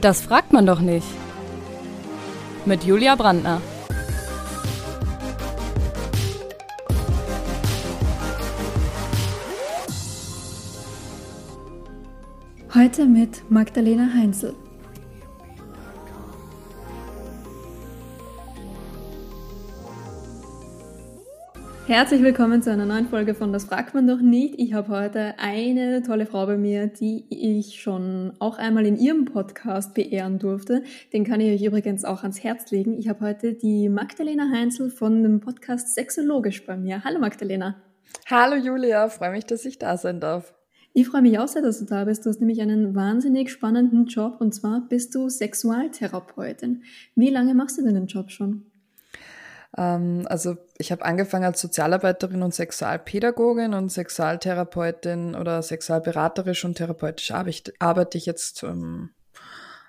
Das fragt man doch nicht. Mit Julia Brandner. Heute mit Magdalena Heinzel. Herzlich willkommen zu einer neuen Folge von Das fragt man doch nicht. Ich habe heute eine tolle Frau bei mir, die ich schon auch einmal in ihrem Podcast beehren durfte. Den kann ich euch übrigens auch ans Herz legen. Ich habe heute die Magdalena Heinzel von dem Podcast Sexologisch bei mir. Hallo Magdalena. Hallo Julia, freue mich, dass ich da sein darf. Ich freue mich auch sehr, dass du da bist. Du hast nämlich einen wahnsinnig spannenden Job und zwar bist du Sexualtherapeutin. Wie lange machst du denn den Job schon? Ähm, also ich habe angefangen als Sozialarbeiterin und Sexualpädagogin und Sexualtherapeutin oder sexualberaterisch und therapeutisch arbeite ich jetzt ähm,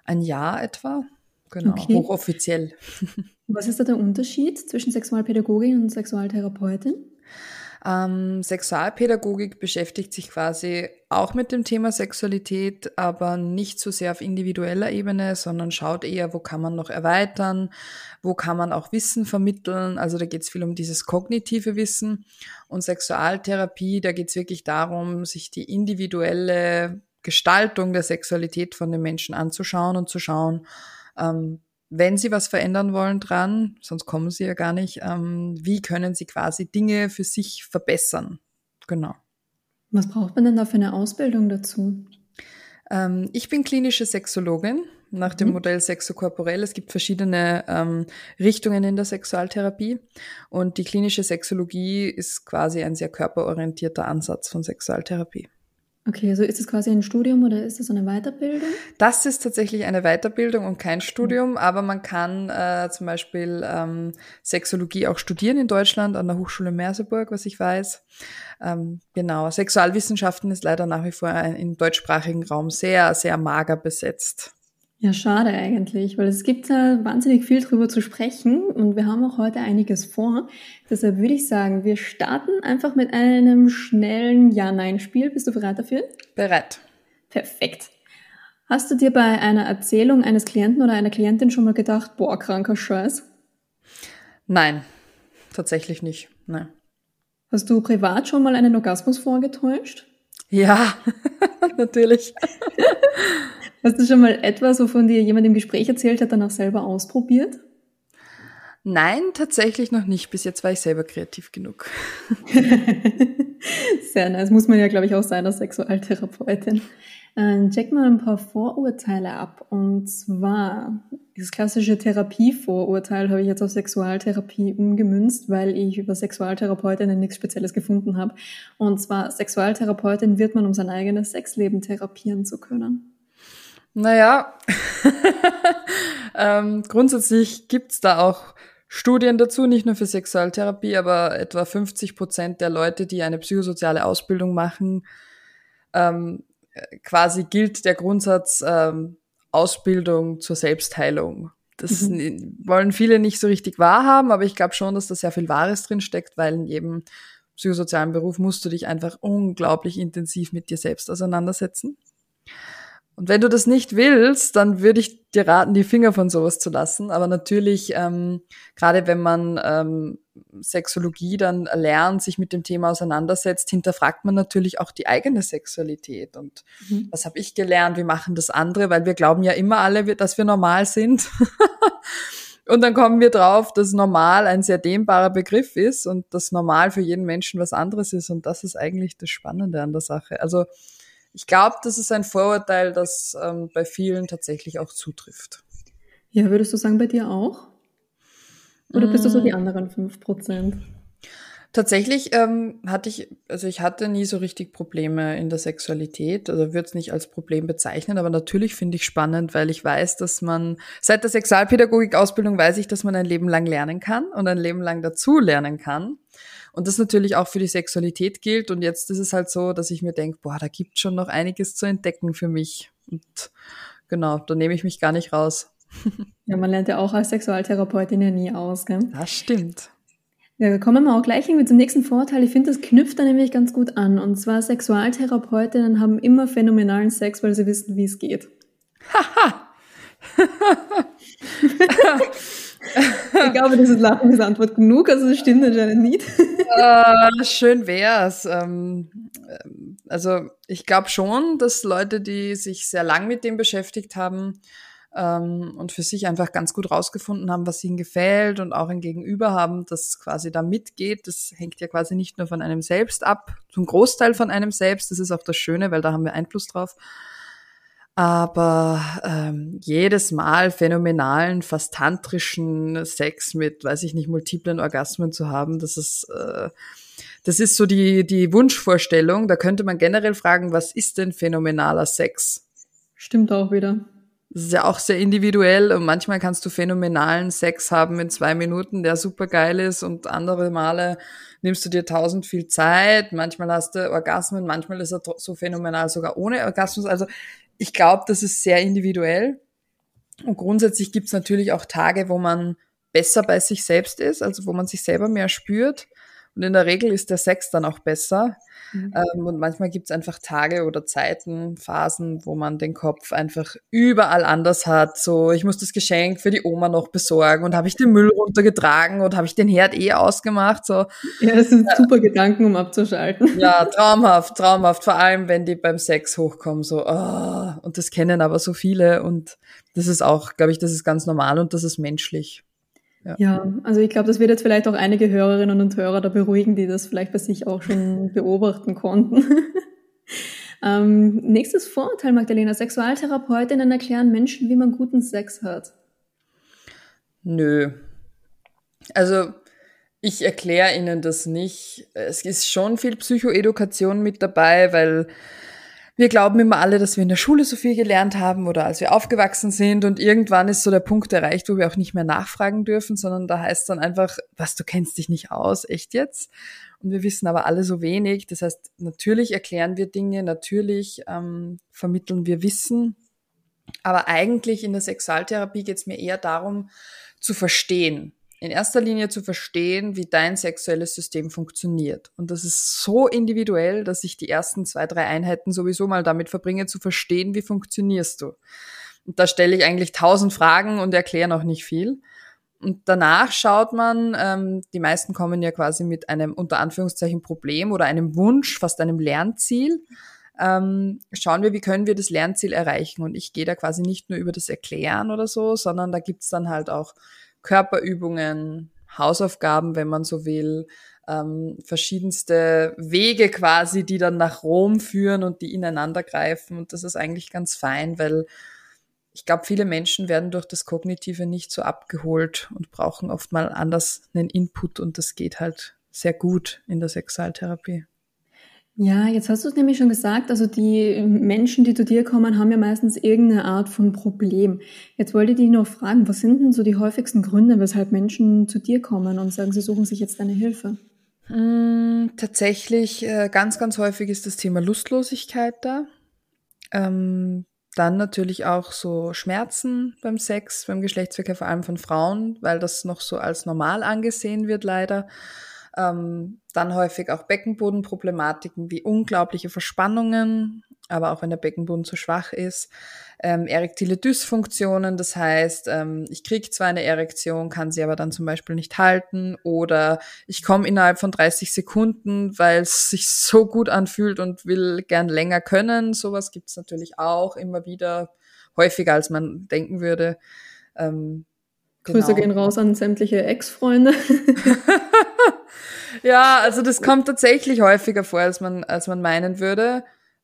ein Jahr etwa. Genau, okay. hochoffiziell. Was ist da der Unterschied zwischen Sexualpädagogin und Sexualtherapeutin? Ähm, Sexualpädagogik beschäftigt sich quasi auch mit dem Thema Sexualität, aber nicht so sehr auf individueller Ebene, sondern schaut eher, wo kann man noch erweitern, wo kann man auch Wissen vermitteln. Also da geht es viel um dieses kognitive Wissen. Und Sexualtherapie, da geht es wirklich darum, sich die individuelle Gestaltung der Sexualität von den Menschen anzuschauen und zu schauen, ähm, wenn Sie was verändern wollen dran, sonst kommen Sie ja gar nicht, ähm, wie können Sie quasi Dinge für sich verbessern? Genau. Was braucht man denn da für eine Ausbildung dazu? Ähm, ich bin klinische Sexologin nach dem mhm. Modell Sexokorporell. Es gibt verschiedene ähm, Richtungen in der Sexualtherapie und die klinische Sexologie ist quasi ein sehr körperorientierter Ansatz von Sexualtherapie. Okay, also ist es quasi ein Studium oder ist es eine Weiterbildung? Das ist tatsächlich eine Weiterbildung und kein Studium, mhm. aber man kann äh, zum Beispiel ähm, Sexologie auch studieren in Deutschland an der Hochschule Merseburg, was ich weiß. Ähm, genau, Sexualwissenschaften ist leider nach wie vor im deutschsprachigen Raum sehr, sehr mager besetzt. Ja, schade eigentlich, weil es gibt da wahnsinnig viel drüber zu sprechen und wir haben auch heute einiges vor. Deshalb würde ich sagen, wir starten einfach mit einem schnellen Ja-Nein-Spiel. Bist du bereit dafür? Bereit. Perfekt. Hast du dir bei einer Erzählung eines Klienten oder einer Klientin schon mal gedacht, boah, kranker Scheiß? Nein, tatsächlich nicht. Nein. Hast du privat schon mal einen Orgasmus vorgetäuscht? Ja, natürlich. Hast du schon mal etwas, wovon dir jemand im Gespräch erzählt hat, danach selber ausprobiert? Nein, tatsächlich noch nicht. Bis jetzt war ich selber kreativ genug. Sehr nice. Muss man ja, glaube ich, auch sein als Sexualtherapeutin. Ähm, check mal ein paar Vorurteile ab. Und zwar, das klassische Therapievorurteil habe ich jetzt auf Sexualtherapie umgemünzt, weil ich über Sexualtherapeutinnen nichts Spezielles gefunden habe. Und zwar, Sexualtherapeutin wird man, um sein eigenes Sexleben therapieren zu können. Naja, ähm, grundsätzlich gibt's da auch Studien dazu, nicht nur für Sexualtherapie, aber etwa 50 Prozent der Leute, die eine psychosoziale Ausbildung machen, ähm, quasi gilt der Grundsatz ähm, Ausbildung zur Selbstheilung. Das mhm. wollen viele nicht so richtig wahrhaben, aber ich glaube schon, dass da sehr viel Wahres drin steckt, weil in jedem psychosozialen Beruf musst du dich einfach unglaublich intensiv mit dir selbst auseinandersetzen. Und wenn du das nicht willst, dann würde ich dir raten, die Finger von sowas zu lassen. Aber natürlich, ähm, gerade wenn man ähm, Sexologie dann lernt, sich mit dem Thema auseinandersetzt, hinterfragt man natürlich auch die eigene Sexualität. Und mhm. was habe ich gelernt? Wie machen das andere? Weil wir glauben ja immer alle, dass wir normal sind. und dann kommen wir drauf, dass normal ein sehr dehnbarer Begriff ist und dass normal für jeden Menschen was anderes ist. Und das ist eigentlich das Spannende an der Sache. Also ich glaube, das ist ein Vorurteil, das ähm, bei vielen tatsächlich auch zutrifft. Ja, würdest du sagen, bei dir auch? Oder bist du so die mm. anderen fünf Prozent? Tatsächlich ähm, hatte ich, also ich hatte nie so richtig Probleme in der Sexualität, also würde es nicht als Problem bezeichnen, aber natürlich finde ich spannend, weil ich weiß, dass man, seit der Sexualpädagogik-Ausbildung weiß ich, dass man ein Leben lang lernen kann und ein Leben lang dazu lernen kann. Und das natürlich auch für die Sexualität gilt. Und jetzt ist es halt so, dass ich mir denke, boah, da gibt schon noch einiges zu entdecken für mich. Und genau, da nehme ich mich gar nicht raus. Ja, man lernt ja auch als Sexualtherapeutin ja nie aus, gell? Das stimmt. Ja, kommen wir auch gleich irgendwie zum nächsten Vorteil. Ich finde, das knüpft da nämlich ganz gut an. Und zwar Sexualtherapeutinnen haben immer phänomenalen Sex, weil sie wissen, wie es geht. Haha! ich glaube, das ist Lachen ist Antwort genug, also das stimmt anscheinend nicht. äh, schön wär's. Ähm, also ich glaube schon, dass Leute, die sich sehr lang mit dem beschäftigt haben ähm, und für sich einfach ganz gut rausgefunden haben, was ihnen gefällt und auch ein Gegenüber haben, das quasi da mitgeht, das hängt ja quasi nicht nur von einem selbst ab, zum Großteil von einem selbst. Das ist auch das Schöne, weil da haben wir Einfluss drauf aber ähm, jedes Mal phänomenalen, fast tantrischen Sex mit, weiß ich nicht, multiplen Orgasmen zu haben, das ist, äh, das ist so die, die Wunschvorstellung. Da könnte man generell fragen, was ist denn phänomenaler Sex? Stimmt auch wieder. Das ist ja auch sehr individuell und manchmal kannst du phänomenalen Sex haben in zwei Minuten, der super geil ist und andere Male nimmst du dir tausend viel Zeit, manchmal hast du Orgasmen, manchmal ist er so phänomenal sogar ohne Orgasmus. Also ich glaube, das ist sehr individuell. Und grundsätzlich gibt es natürlich auch Tage, wo man besser bei sich selbst ist, also wo man sich selber mehr spürt. Und in der Regel ist der Sex dann auch besser. Mhm. Ähm, und manchmal gibt es einfach Tage oder Zeiten, Phasen, wo man den Kopf einfach überall anders hat. So, ich muss das Geschenk für die Oma noch besorgen und habe ich den Müll runtergetragen und habe ich den Herd eh ausgemacht. So. Ja, das sind super Gedanken, um abzuschalten. Ja, traumhaft, traumhaft. Vor allem, wenn die beim Sex hochkommen, so, oh, und das kennen aber so viele und das ist auch, glaube ich, das ist ganz normal und das ist menschlich. Ja. ja, also ich glaube, das wird jetzt vielleicht auch einige Hörerinnen und Hörer da beruhigen, die das vielleicht bei sich auch schon beobachten konnten. ähm, nächstes Vorurteil, Magdalena. Sexualtherapeutinnen erklären Menschen, wie man guten Sex hat. Nö. Also ich erkläre Ihnen das nicht. Es ist schon viel Psychoedukation mit dabei, weil wir glauben immer alle, dass wir in der Schule so viel gelernt haben oder als wir aufgewachsen sind und irgendwann ist so der Punkt erreicht, wo wir auch nicht mehr nachfragen dürfen, sondern da heißt dann einfach, was, du kennst dich nicht aus, echt jetzt? Und wir wissen aber alle so wenig. Das heißt, natürlich erklären wir Dinge, natürlich ähm, vermitteln wir Wissen, aber eigentlich in der Sexualtherapie geht es mir eher darum, zu verstehen in erster Linie zu verstehen, wie dein sexuelles System funktioniert. Und das ist so individuell, dass ich die ersten zwei, drei Einheiten sowieso mal damit verbringe, zu verstehen, wie funktionierst du. Und da stelle ich eigentlich tausend Fragen und erkläre noch nicht viel. Und danach schaut man, ähm, die meisten kommen ja quasi mit einem unter Anführungszeichen Problem oder einem Wunsch, fast einem Lernziel. Ähm, schauen wir, wie können wir das Lernziel erreichen. Und ich gehe da quasi nicht nur über das Erklären oder so, sondern da gibt's dann halt auch Körperübungen, Hausaufgaben, wenn man so will, ähm, verschiedenste Wege quasi, die dann nach Rom führen und die ineinander greifen. Und das ist eigentlich ganz fein, weil ich glaube, viele Menschen werden durch das Kognitive nicht so abgeholt und brauchen oft mal anders einen Input und das geht halt sehr gut in der Sexualtherapie. Ja, jetzt hast du es nämlich schon gesagt, also die Menschen, die zu dir kommen, haben ja meistens irgendeine Art von Problem. Jetzt wollte ich dich noch fragen, was sind denn so die häufigsten Gründe, weshalb Menschen zu dir kommen und sagen, sie suchen sich jetzt deine Hilfe? Mm, tatsächlich, äh, ganz, ganz häufig ist das Thema Lustlosigkeit da. Ähm, dann natürlich auch so Schmerzen beim Sex, beim Geschlechtsverkehr, vor allem von Frauen, weil das noch so als normal angesehen wird, leider. Ähm, dann häufig auch Beckenbodenproblematiken wie unglaubliche Verspannungen, aber auch wenn der Beckenboden zu schwach ist. Ähm, erektile Dysfunktionen, das heißt, ähm, ich kriege zwar eine Erektion, kann sie aber dann zum Beispiel nicht halten oder ich komme innerhalb von 30 Sekunden, weil es sich so gut anfühlt und will gern länger können. Sowas gibt es natürlich auch immer wieder, häufiger als man denken würde. Ähm, Grüße genau. gehen raus an sämtliche Ex-Freunde. ja, also das kommt tatsächlich häufiger vor, als man, als man meinen würde.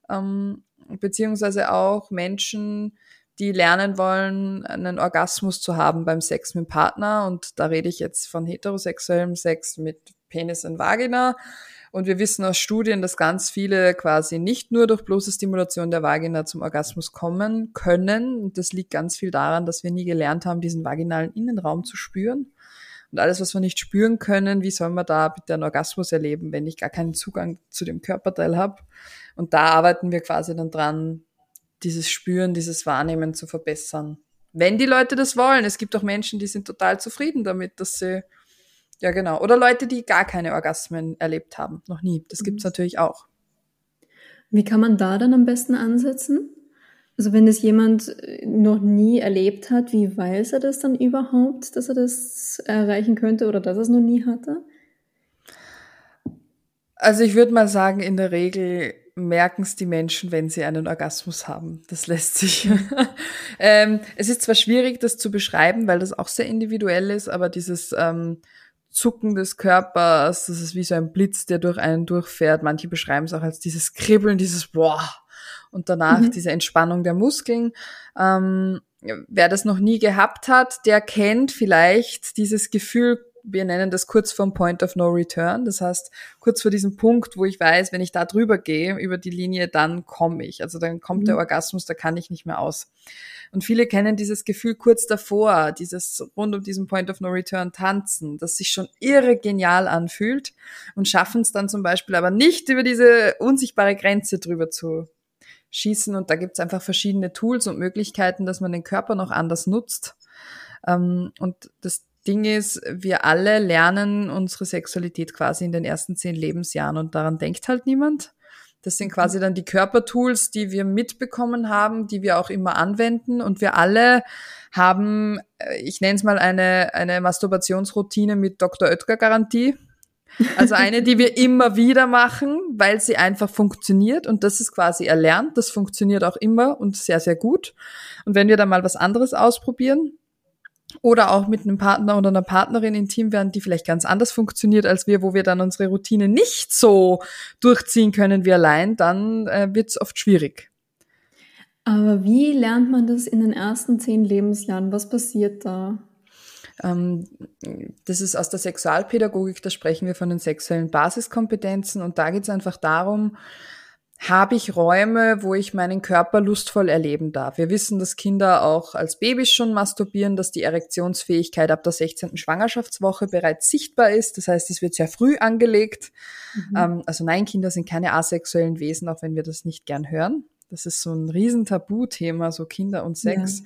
Ähm, beziehungsweise auch Menschen, die lernen wollen, einen Orgasmus zu haben beim Sex mit dem Partner. Und da rede ich jetzt von heterosexuellem Sex mit Penis und Vagina. Und wir wissen aus Studien, dass ganz viele quasi nicht nur durch bloße Stimulation der Vagina zum Orgasmus kommen können. Und das liegt ganz viel daran, dass wir nie gelernt haben, diesen vaginalen Innenraum zu spüren. Und alles, was wir nicht spüren können, wie soll man da bitte einen Orgasmus erleben, wenn ich gar keinen Zugang zu dem Körperteil habe? Und da arbeiten wir quasi dann dran, dieses Spüren, dieses Wahrnehmen zu verbessern. Wenn die Leute das wollen. Es gibt auch Menschen, die sind total zufrieden damit, dass sie ja, genau. Oder Leute, die gar keine Orgasmen erlebt haben. Noch nie. Das gibt's mhm. natürlich auch. Wie kann man da dann am besten ansetzen? Also wenn das jemand noch nie erlebt hat, wie weiß er das dann überhaupt, dass er das erreichen könnte oder dass er es noch nie hatte? Also ich würde mal sagen, in der Regel merken es die Menschen, wenn sie einen Orgasmus haben. Das lässt sich. ähm, es ist zwar schwierig, das zu beschreiben, weil das auch sehr individuell ist, aber dieses ähm, Zucken des Körpers, das ist wie so ein Blitz, der durch einen durchfährt. Manche beschreiben es auch als dieses Kribbeln, dieses Boah und danach mhm. diese Entspannung der Muskeln. Ähm, wer das noch nie gehabt hat, der kennt vielleicht dieses Gefühl, wir nennen das kurz vom Point of No Return. Das heißt, kurz vor diesem Punkt, wo ich weiß, wenn ich da drüber gehe, über die Linie, dann komme ich. Also dann kommt mhm. der Orgasmus, da kann ich nicht mehr aus. Und viele kennen dieses Gefühl kurz davor, dieses rund um diesen Point of No Return tanzen, das sich schon irre genial anfühlt und schaffen es dann zum Beispiel aber nicht über diese unsichtbare Grenze drüber zu schießen. Und da gibt es einfach verschiedene Tools und Möglichkeiten, dass man den Körper noch anders nutzt. Ähm, und das Ding ist, wir alle lernen unsere Sexualität quasi in den ersten zehn Lebensjahren und daran denkt halt niemand. Das sind quasi dann die Körpertools, die wir mitbekommen haben, die wir auch immer anwenden. Und wir alle haben, äh, ich nenne es mal eine, eine Masturbationsroutine mit Dr. Oetker-Garantie. Also eine, die wir immer wieder machen, weil sie einfach funktioniert und das ist quasi erlernt. Das funktioniert auch immer und sehr, sehr gut. Und wenn wir dann mal was anderes ausprobieren, oder auch mit einem Partner oder einer Partnerin intim werden, die vielleicht ganz anders funktioniert als wir, wo wir dann unsere Routine nicht so durchziehen können wie allein, dann äh, wird es oft schwierig. Aber wie lernt man das in den ersten zehn Lebensjahren? Was passiert da? Ähm, das ist aus der Sexualpädagogik, da sprechen wir von den sexuellen Basiskompetenzen und da geht es einfach darum, habe ich Räume, wo ich meinen Körper lustvoll erleben darf. Wir wissen, dass Kinder auch als Babys schon masturbieren, dass die Erektionsfähigkeit ab der 16. Schwangerschaftswoche bereits sichtbar ist. Das heißt, es wird sehr früh angelegt. Mhm. Ähm, also nein, Kinder sind keine asexuellen Wesen, auch wenn wir das nicht gern hören. Das ist so ein riesen Tabuthema, so Kinder und Sex. Ja.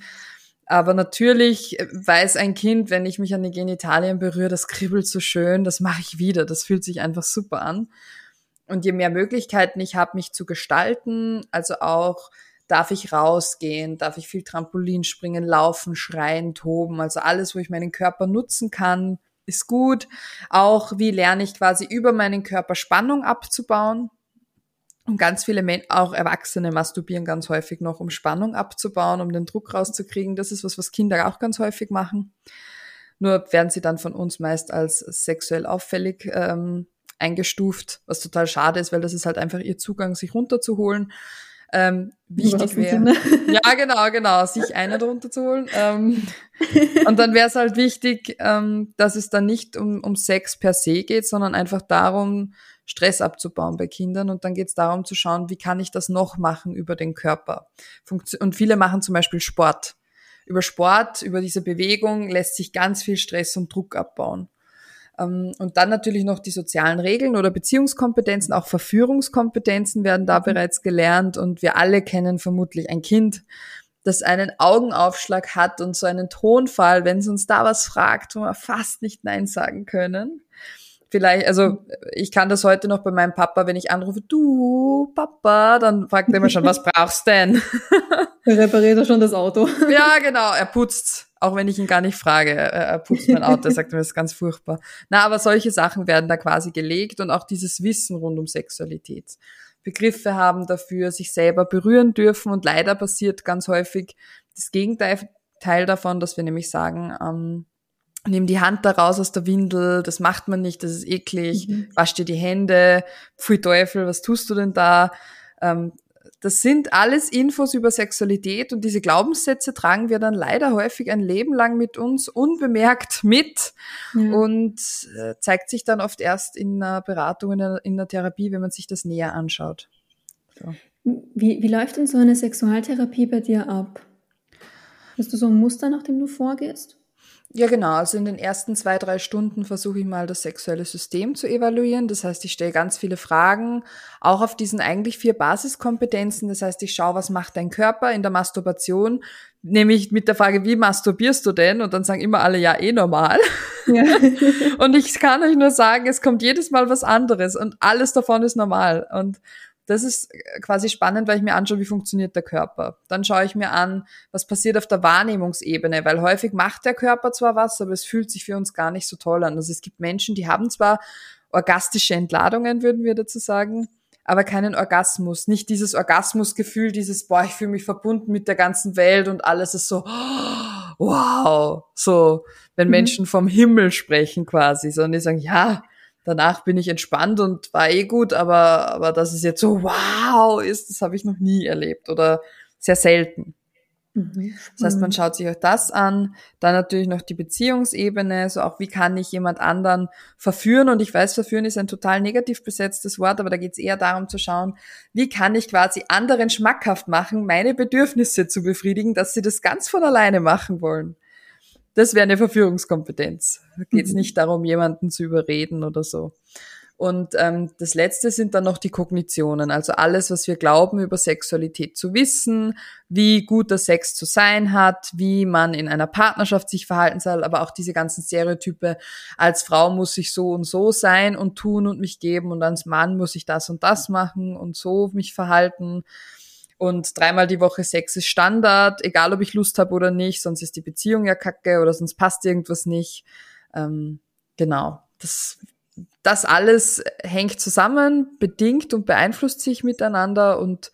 Aber natürlich weiß ein Kind, wenn ich mich an die Genitalien berühre, das kribbelt so schön, das mache ich wieder. Das fühlt sich einfach super an. Und je mehr Möglichkeiten ich habe, mich zu gestalten, also auch darf ich rausgehen, darf ich viel Trampolin springen, laufen, schreien, toben, also alles, wo ich meinen Körper nutzen kann, ist gut. Auch wie lerne ich quasi über meinen Körper Spannung abzubauen. Und ganz viele Menschen, auch Erwachsene masturbieren ganz häufig noch, um Spannung abzubauen, um den Druck rauszukriegen. Das ist was, was Kinder auch ganz häufig machen. Nur werden sie dann von uns meist als sexuell auffällig ähm, eingestuft, was total schade ist, weil das ist halt einfach ihr Zugang, sich runterzuholen. Ähm, wichtig wäre. Ja, genau, genau, sich einen runterzuholen. Ähm, und dann wäre es halt wichtig, ähm, dass es dann nicht um, um Sex per se geht, sondern einfach darum, Stress abzubauen bei Kindern. Und dann geht es darum zu schauen, wie kann ich das noch machen über den Körper. und viele machen zum Beispiel Sport. Über Sport, über diese Bewegung lässt sich ganz viel Stress und Druck abbauen. Ähm, und dann natürlich noch die sozialen Regeln oder Beziehungskompetenzen, auch Verführungskompetenzen werden da mhm. bereits gelernt. Und wir alle kennen vermutlich ein Kind, das einen Augenaufschlag hat und so einen Tonfall, wenn es uns da was fragt, wo wir fast nicht Nein sagen können. Vielleicht, also ich kann das heute noch bei meinem Papa, wenn ich anrufe, du Papa, dann fragt er immer schon, was brauchst denn? Er repariert er schon das Auto. Ja, genau, er putzt auch wenn ich ihn gar nicht frage, er putzt mein Auto, er sagt mir, das ist ganz furchtbar. Na, aber solche Sachen werden da quasi gelegt und auch dieses Wissen rund um Sexualität. Begriffe haben dafür, sich selber berühren dürfen und leider passiert ganz häufig das Gegenteil davon, dass wir nämlich sagen, ähm, nimm die Hand da raus aus der Windel, das macht man nicht, das ist eklig, mhm. wasch dir die Hände, pfui Teufel, was tust du denn da? Ähm, das sind alles Infos über Sexualität und diese Glaubenssätze tragen wir dann leider häufig ein Leben lang mit uns unbemerkt mit ja. und äh, zeigt sich dann oft erst in einer Beratung, in einer, in einer Therapie, wenn man sich das näher anschaut. So. Wie, wie läuft denn so eine Sexualtherapie bei dir ab? Hast du so ein Muster, nach dem du vorgehst? Ja, genau. Also in den ersten zwei, drei Stunden versuche ich mal das sexuelle System zu evaluieren. Das heißt, ich stelle ganz viele Fragen, auch auf diesen eigentlich vier Basiskompetenzen. Das heißt, ich schaue, was macht dein Körper in der Masturbation, nämlich mit der Frage, wie masturbierst du denn? Und dann sagen immer alle, ja, eh normal. Ja. und ich kann euch nur sagen, es kommt jedes Mal was anderes und alles davon ist normal. Und das ist quasi spannend, weil ich mir anschaue, wie funktioniert der Körper. Dann schaue ich mir an, was passiert auf der Wahrnehmungsebene, weil häufig macht der Körper zwar was, aber es fühlt sich für uns gar nicht so toll an. Also es gibt Menschen, die haben zwar orgastische Entladungen, würden wir dazu sagen, aber keinen Orgasmus. Nicht dieses Orgasmusgefühl, dieses, boah, ich fühle mich verbunden mit der ganzen Welt und alles ist so, wow, so, wenn mhm. Menschen vom Himmel sprechen quasi, sondern die sagen, ja, danach bin ich entspannt und war eh gut, aber, aber dass es jetzt so wow ist, das habe ich noch nie erlebt oder sehr selten. Mhm. Das heißt, man schaut sich auch das an, dann natürlich noch die Beziehungsebene, so auch wie kann ich jemand anderen verführen und ich weiß, verführen ist ein total negativ besetztes Wort, aber da geht es eher darum zu schauen, wie kann ich quasi anderen schmackhaft machen, meine Bedürfnisse zu befriedigen, dass sie das ganz von alleine machen wollen. Das wäre eine Verführungskompetenz. Da geht es mhm. nicht darum, jemanden zu überreden oder so. Und ähm, das Letzte sind dann noch die Kognitionen, also alles, was wir glauben über Sexualität zu wissen, wie gut der Sex zu sein hat, wie man in einer Partnerschaft sich verhalten soll, aber auch diese ganzen Stereotype, als Frau muss ich so und so sein und tun und mich geben und als Mann muss ich das und das machen und so mich verhalten. Und dreimal die Woche Sex ist Standard, egal ob ich Lust habe oder nicht, sonst ist die Beziehung ja kacke oder sonst passt irgendwas nicht. Ähm, genau, das das alles hängt zusammen, bedingt und beeinflusst sich miteinander und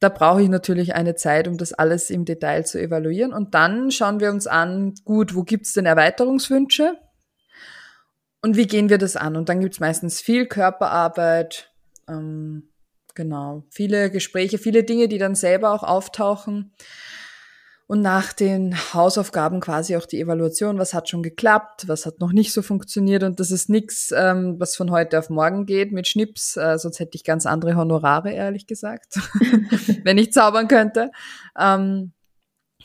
da brauche ich natürlich eine Zeit, um das alles im Detail zu evaluieren. Und dann schauen wir uns an, gut, wo gibt's denn Erweiterungswünsche? Und wie gehen wir das an? Und dann gibt's meistens viel Körperarbeit, ähm, genau, viele Gespräche, viele Dinge, die dann selber auch auftauchen. Und nach den Hausaufgaben quasi auch die Evaluation, was hat schon geklappt, was hat noch nicht so funktioniert? Und das ist nichts, ähm, was von heute auf morgen geht mit Schnips, äh, sonst hätte ich ganz andere Honorare, ehrlich gesagt, wenn ich zaubern könnte. Ähm,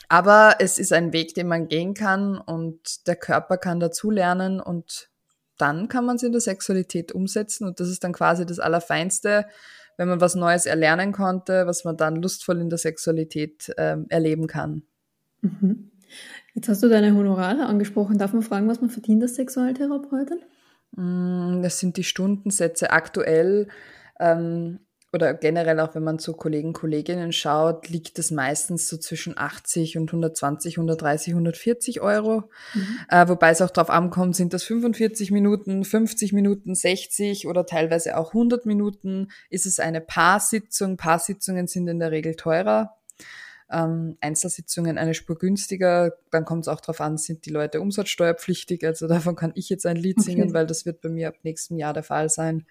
aber es ist ein Weg, den man gehen kann und der Körper kann dazulernen und dann kann man es in der Sexualität umsetzen. Und das ist dann quasi das Allerfeinste, wenn man was Neues erlernen konnte, was man dann lustvoll in der Sexualität ähm, erleben kann. Mhm. Jetzt hast du deine Honorare angesprochen. Darf man fragen, was man verdient als Sexualtherapeutin? Mm, das sind die Stundensätze aktuell. Ähm, oder generell auch wenn man zu Kollegen, Kolleginnen schaut, liegt es meistens so zwischen 80 und 120, 130, 140 Euro. Mhm. Äh, wobei es auch darauf ankommt, sind das 45 Minuten, 50 Minuten, 60 oder teilweise auch 100 Minuten. Ist es eine Paarsitzung? Paarsitzungen sind in der Regel teurer ähm, Einzelsitzungen eine Spur günstiger. Dann kommt es auch darauf an, sind die Leute umsatzsteuerpflichtig. Also davon kann ich jetzt ein Lied singen, okay. weil das wird bei mir ab nächstem Jahr der Fall sein.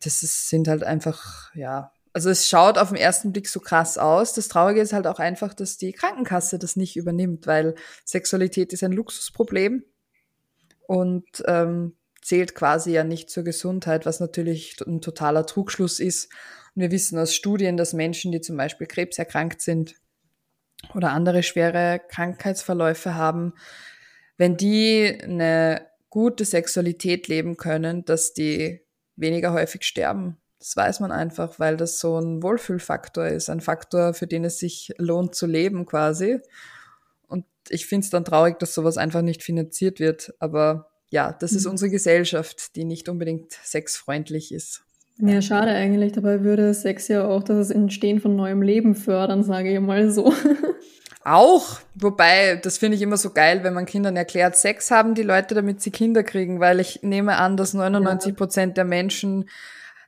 Das ist, sind halt einfach, ja, also es schaut auf den ersten Blick so krass aus. Das Traurige ist halt auch einfach, dass die Krankenkasse das nicht übernimmt, weil Sexualität ist ein Luxusproblem und ähm, zählt quasi ja nicht zur Gesundheit, was natürlich ein totaler Trugschluss ist. Und wir wissen aus Studien, dass Menschen, die zum Beispiel krebserkrankt sind oder andere schwere Krankheitsverläufe haben, wenn die eine gute Sexualität leben können, dass die weniger häufig sterben. Das weiß man einfach, weil das so ein Wohlfühlfaktor ist, ein Faktor, für den es sich lohnt zu leben quasi. Und ich finde es dann traurig, dass sowas einfach nicht finanziert wird. Aber ja, das ist mhm. unsere Gesellschaft, die nicht unbedingt sexfreundlich ist. Ja, schade eigentlich. Dabei würde Sex ja auch das Entstehen von neuem Leben fördern, sage ich mal so. Auch, wobei, das finde ich immer so geil, wenn man Kindern erklärt, Sex haben die Leute, damit sie Kinder kriegen, weil ich nehme an, dass 99 Prozent der Menschen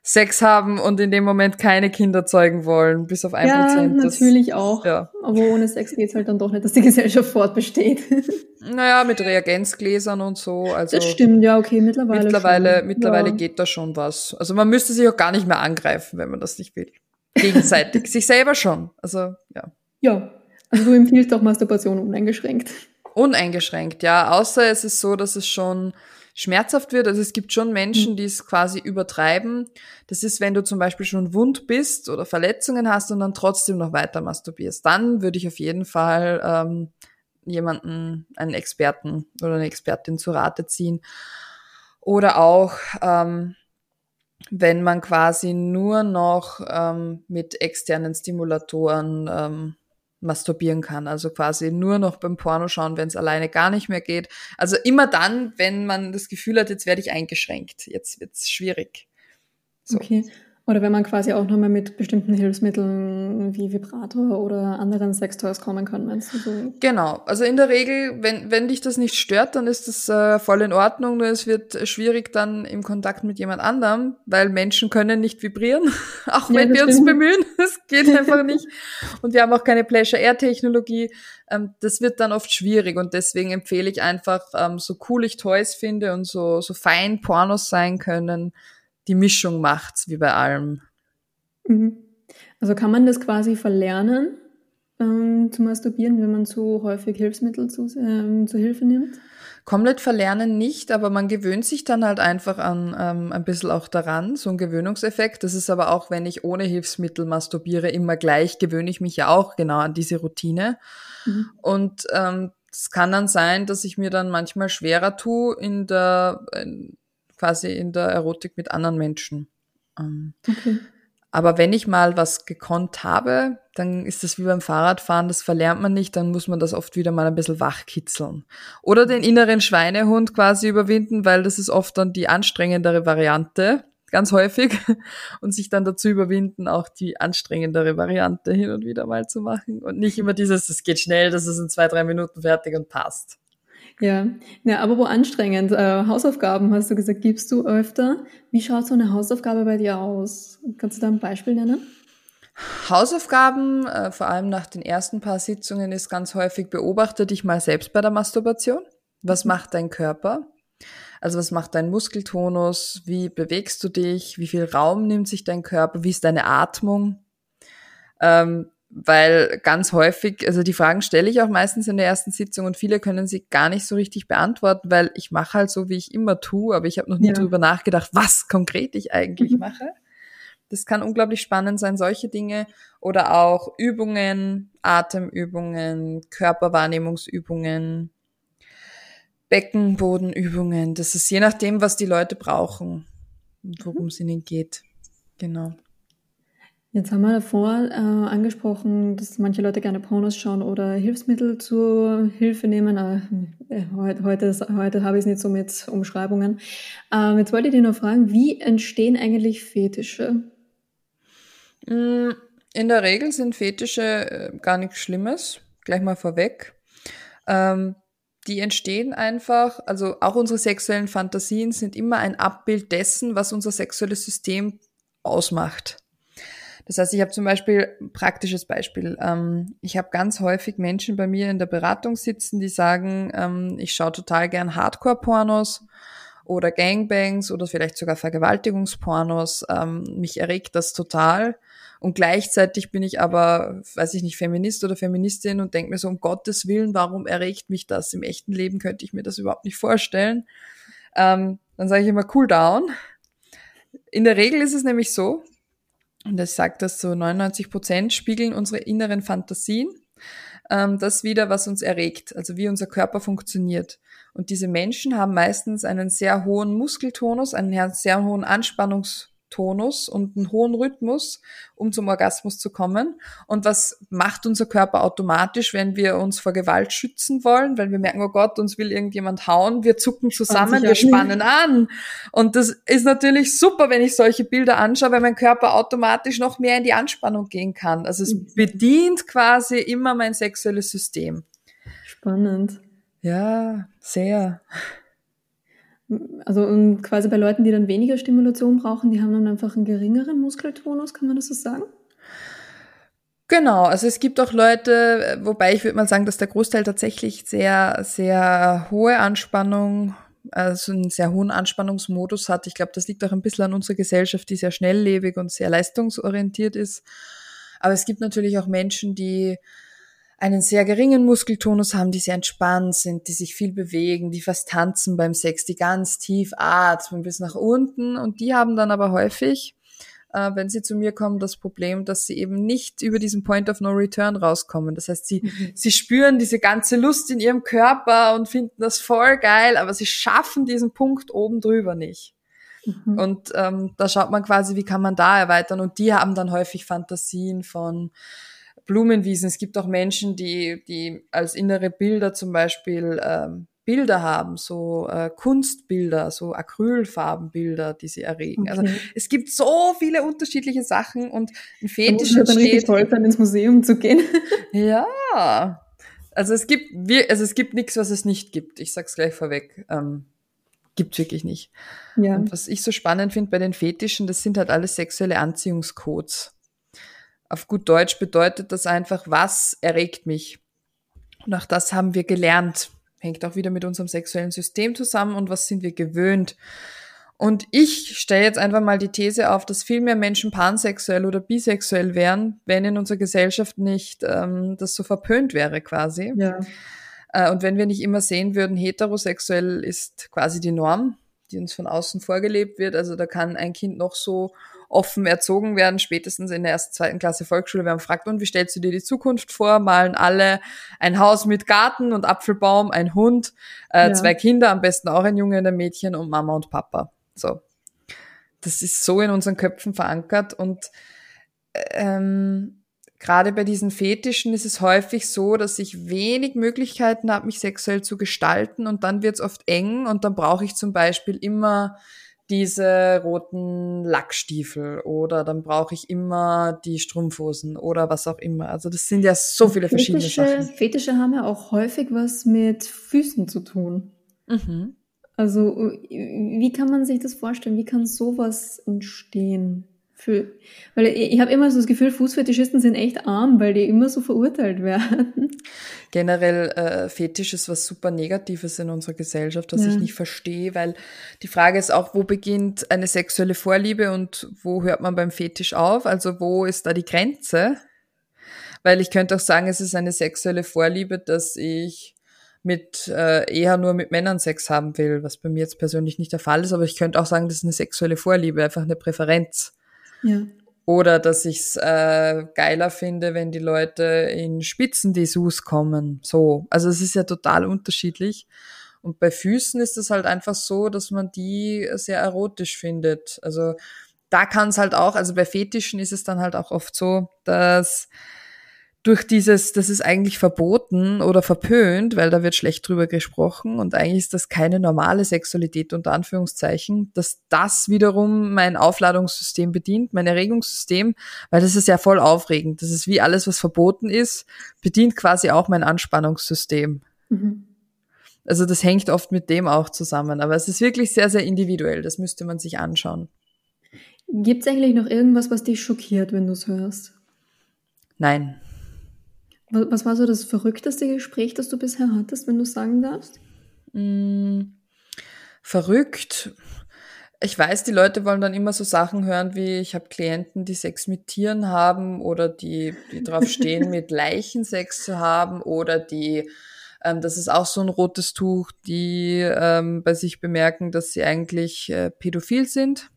Sex haben und in dem Moment keine Kinder zeugen wollen, bis auf ein ja, Prozent. Ja, natürlich auch. Ja. Aber ohne Sex geht's halt dann doch nicht, dass die Gesellschaft fortbesteht. Naja, mit Reagenzgläsern und so. Also das stimmt, ja, okay, mittlerweile. Mittlerweile, schon. mittlerweile ja. geht da schon was. Also man müsste sich auch gar nicht mehr angreifen, wenn man das nicht will. Gegenseitig. sich selber schon. Also, ja. Ja. Also du empfiehlst auch Masturbation uneingeschränkt. Uneingeschränkt, ja. Außer es ist so, dass es schon schmerzhaft wird. Also es gibt schon Menschen, mhm. die es quasi übertreiben. Das ist, wenn du zum Beispiel schon wund bist oder Verletzungen hast und dann trotzdem noch weiter masturbierst. Dann würde ich auf jeden Fall ähm, jemanden, einen Experten oder eine Expertin zu Rate ziehen. Oder auch, ähm, wenn man quasi nur noch ähm, mit externen Stimulatoren ähm, masturbieren kann. Also quasi nur noch beim Porno schauen, wenn es alleine gar nicht mehr geht. Also immer dann, wenn man das Gefühl hat, jetzt werde ich eingeschränkt, jetzt wird's schwierig. So. Okay. Oder wenn man quasi auch nochmal mit bestimmten Hilfsmitteln wie Vibrator oder anderen Sextoys kommen kann, meinst du so? Genau. Also in der Regel, wenn, wenn dich das nicht stört, dann ist das äh, voll in Ordnung. Nur es wird schwierig dann im Kontakt mit jemand anderem, weil Menschen können nicht vibrieren, auch wenn ja, wir uns bemühen. Es geht einfach nicht. Und wir haben auch keine Pleasure-Air-Technologie. Ähm, das wird dann oft schwierig und deswegen empfehle ich einfach, ähm, so cool ich Toys finde und so, so fein Pornos sein können, die Mischung macht's, wie bei allem. Mhm. Also kann man das quasi verlernen, ähm, zu masturbieren, wenn man zu häufig Hilfsmittel zu, ähm, zu Hilfe nimmt? Komplett verlernen nicht, aber man gewöhnt sich dann halt einfach an ähm, ein bisschen auch daran, so ein Gewöhnungseffekt. Das ist aber auch, wenn ich ohne Hilfsmittel masturbiere, immer gleich, gewöhne ich mich ja auch genau an diese Routine. Mhm. Und ähm, es kann dann sein, dass ich mir dann manchmal schwerer tue in der in, quasi in der Erotik mit anderen Menschen. Ähm, okay. Aber wenn ich mal was gekonnt habe, dann ist das wie beim Fahrradfahren, das verlernt man nicht, dann muss man das oft wieder mal ein bisschen wachkitzeln. Oder den inneren Schweinehund quasi überwinden, weil das ist oft dann die anstrengendere Variante, ganz häufig, und sich dann dazu überwinden, auch die anstrengendere Variante hin und wieder mal zu machen und nicht immer dieses, es geht schnell, das ist in zwei, drei Minuten fertig und passt. Ja, ja aber wo anstrengend. Äh, Hausaufgaben hast du gesagt, gibst du öfter. Wie schaut so eine Hausaufgabe bei dir aus? Kannst du da ein Beispiel nennen? Hausaufgaben, äh, vor allem nach den ersten paar Sitzungen, ist ganz häufig beobachte dich mal selbst bei der Masturbation. Was mhm. macht dein Körper? Also was macht dein Muskeltonus? Wie bewegst du dich? Wie viel Raum nimmt sich dein Körper? Wie ist deine Atmung? Ähm, weil ganz häufig, also die Fragen stelle ich auch meistens in der ersten Sitzung und viele können sie gar nicht so richtig beantworten, weil ich mache halt so, wie ich immer tue, aber ich habe noch nie ja. drüber nachgedacht, was konkret ich eigentlich mhm. mache. Das kann unglaublich spannend sein, solche Dinge oder auch Übungen, Atemübungen, Körperwahrnehmungsübungen, Beckenbodenübungen. Das ist je nachdem, was die Leute brauchen und worum mhm. es ihnen geht. Genau. Jetzt haben wir davor äh, angesprochen, dass manche Leute gerne Pornos schauen oder Hilfsmittel zur Hilfe nehmen. Äh, heute, heute, heute habe ich es nicht so mit Umschreibungen. Ähm, jetzt wollte ich dich noch fragen, wie entstehen eigentlich Fetische? Mm, in der Regel sind Fetische äh, gar nichts Schlimmes, gleich mal vorweg. Ähm, die entstehen einfach, also auch unsere sexuellen Fantasien sind immer ein Abbild dessen, was unser sexuelles System ausmacht. Das heißt, ich habe zum Beispiel praktisches Beispiel. Ähm, ich habe ganz häufig Menschen bei mir in der Beratung sitzen, die sagen, ähm, ich schaue total gern Hardcore-Pornos oder Gangbangs oder vielleicht sogar Vergewaltigungspornos. Ähm, mich erregt das total. Und gleichzeitig bin ich aber, weiß ich nicht, Feminist oder Feministin und denke mir so, um Gottes Willen, warum erregt mich das? Im echten Leben könnte ich mir das überhaupt nicht vorstellen. Ähm, dann sage ich immer, cool down. In der Regel ist es nämlich so, und es sagt, dass so 99 Prozent spiegeln unsere inneren Fantasien, ähm, das wieder, was uns erregt, also wie unser Körper funktioniert. Und diese Menschen haben meistens einen sehr hohen Muskeltonus, einen sehr hohen Anspannungs Tonus und einen hohen Rhythmus, um zum Orgasmus zu kommen. Und was macht unser Körper automatisch, wenn wir uns vor Gewalt schützen wollen, weil wir merken, oh Gott, uns will irgendjemand hauen, wir zucken zusammen, wir spannen an. Und das ist natürlich super, wenn ich solche Bilder anschaue, weil mein Körper automatisch noch mehr in die Anspannung gehen kann. Also es mhm. bedient quasi immer mein sexuelles System. Spannend. Ja, sehr. Also quasi bei Leuten, die dann weniger Stimulation brauchen, die haben dann einfach einen geringeren Muskeltonus, kann man das so sagen? Genau, also es gibt auch Leute, wobei ich würde mal sagen, dass der Großteil tatsächlich sehr, sehr hohe Anspannung, also einen sehr hohen Anspannungsmodus hat. Ich glaube, das liegt auch ein bisschen an unserer Gesellschaft, die sehr schnelllebig und sehr leistungsorientiert ist. Aber es gibt natürlich auch Menschen, die einen sehr geringen Muskeltonus haben, die sehr entspannt sind, die sich viel bewegen, die fast tanzen beim Sex, die ganz tief atmen bis nach unten und die haben dann aber häufig, äh, wenn sie zu mir kommen, das Problem, dass sie eben nicht über diesen Point of No Return rauskommen. Das heißt, sie, mhm. sie spüren diese ganze Lust in ihrem Körper und finden das voll geil, aber sie schaffen diesen Punkt oben drüber nicht. Mhm. Und ähm, da schaut man quasi, wie kann man da erweitern. Und die haben dann häufig Fantasien von Blumenwiesen. Es gibt auch Menschen, die, die als innere Bilder zum Beispiel ähm, Bilder haben, so äh, Kunstbilder, so Acrylfarbenbilder, die sie erregen. Also, okay. Also es gibt so viele unterschiedliche Sachen und ein Fetisch da dann richtig toll sein, ins Museum zu gehen. ja. Also es gibt, also es gibt nichts, was es nicht gibt. Ich sag's gleich vorweg. Ähm, gibt's wirklich nicht. Ja. Und was ich so spannend finde bei den Fetischen, das sind halt alles sexuelle Anziehungscodes. Auf gut Deutsch bedeutet das einfach, was erregt mich? Und auch das haben wir gelernt. Hängt auch wieder mit unserem sexuellen System zusammen und was sind wir gewöhnt. Und ich stelle jetzt einfach mal die These auf, dass viel mehr Menschen pansexuell oder bisexuell wären, wenn in unserer Gesellschaft nicht ähm, das so verpönt wäre quasi. Ja. Äh, und wenn wir nicht immer sehen würden, heterosexuell ist quasi die Norm, die uns von außen vorgelebt wird. Also da kann ein Kind noch so offen erzogen werden, spätestens in der ersten, zweiten Klasse Volksschule. Wir haben gefragt, und wie stellst du dir die Zukunft vor? Malen alle ein Haus mit Garten und Apfelbaum, ein Hund, äh, ja. zwei Kinder, am besten auch ein Junge und ein Mädchen und Mama und Papa. So. Das ist so in unseren Köpfen verankert und ähm, gerade bei diesen Fetischen ist es häufig so, dass ich wenig Möglichkeiten habe, mich sexuell zu gestalten und dann wird es oft eng und dann brauche ich zum Beispiel immer diese roten Lackstiefel oder dann brauche ich immer die Strumpfhosen oder was auch immer. Also das sind ja so viele verschiedene Fetische, Sachen. Fetische haben ja auch häufig was mit Füßen zu tun. Mhm. Also wie kann man sich das vorstellen? Wie kann sowas entstehen? Für, weil ich, ich habe immer so das Gefühl, Fußfetischisten sind echt arm, weil die immer so verurteilt werden. Generell äh, Fetisch ist was super Negatives in unserer Gesellschaft, was ja. ich nicht verstehe, weil die Frage ist auch, wo beginnt eine sexuelle Vorliebe und wo hört man beim Fetisch auf? Also wo ist da die Grenze? Weil ich könnte auch sagen, es ist eine sexuelle Vorliebe, dass ich mit äh, eher nur mit Männern Sex haben will, was bei mir jetzt persönlich nicht der Fall ist, aber ich könnte auch sagen, das ist eine sexuelle Vorliebe, einfach eine Präferenz. Ja. Oder dass ich es äh, geiler finde, wenn die Leute in Spitzendessous kommen. So. Also es ist ja total unterschiedlich. Und bei Füßen ist es halt einfach so, dass man die sehr erotisch findet. Also da kann es halt auch, also bei Fetischen ist es dann halt auch oft so, dass durch dieses, das ist eigentlich verboten oder verpönt, weil da wird schlecht drüber gesprochen und eigentlich ist das keine normale Sexualität unter Anführungszeichen, dass das wiederum mein Aufladungssystem bedient, mein Erregungssystem, weil das ist ja voll aufregend. Das ist wie alles, was verboten ist, bedient quasi auch mein Anspannungssystem. Mhm. Also das hängt oft mit dem auch zusammen, aber es ist wirklich sehr, sehr individuell. Das müsste man sich anschauen. Gibt es eigentlich noch irgendwas, was dich schockiert, wenn du es hörst? Nein. Was war so das verrückteste Gespräch, das du bisher hattest, wenn du sagen darfst? Mm, verrückt. Ich weiß, die Leute wollen dann immer so Sachen hören wie, ich habe Klienten, die Sex mit Tieren haben oder die, die drauf stehen, mit Leichen Sex zu haben oder die, ähm, das ist auch so ein rotes Tuch, die ähm, bei sich bemerken, dass sie eigentlich äh, pädophil sind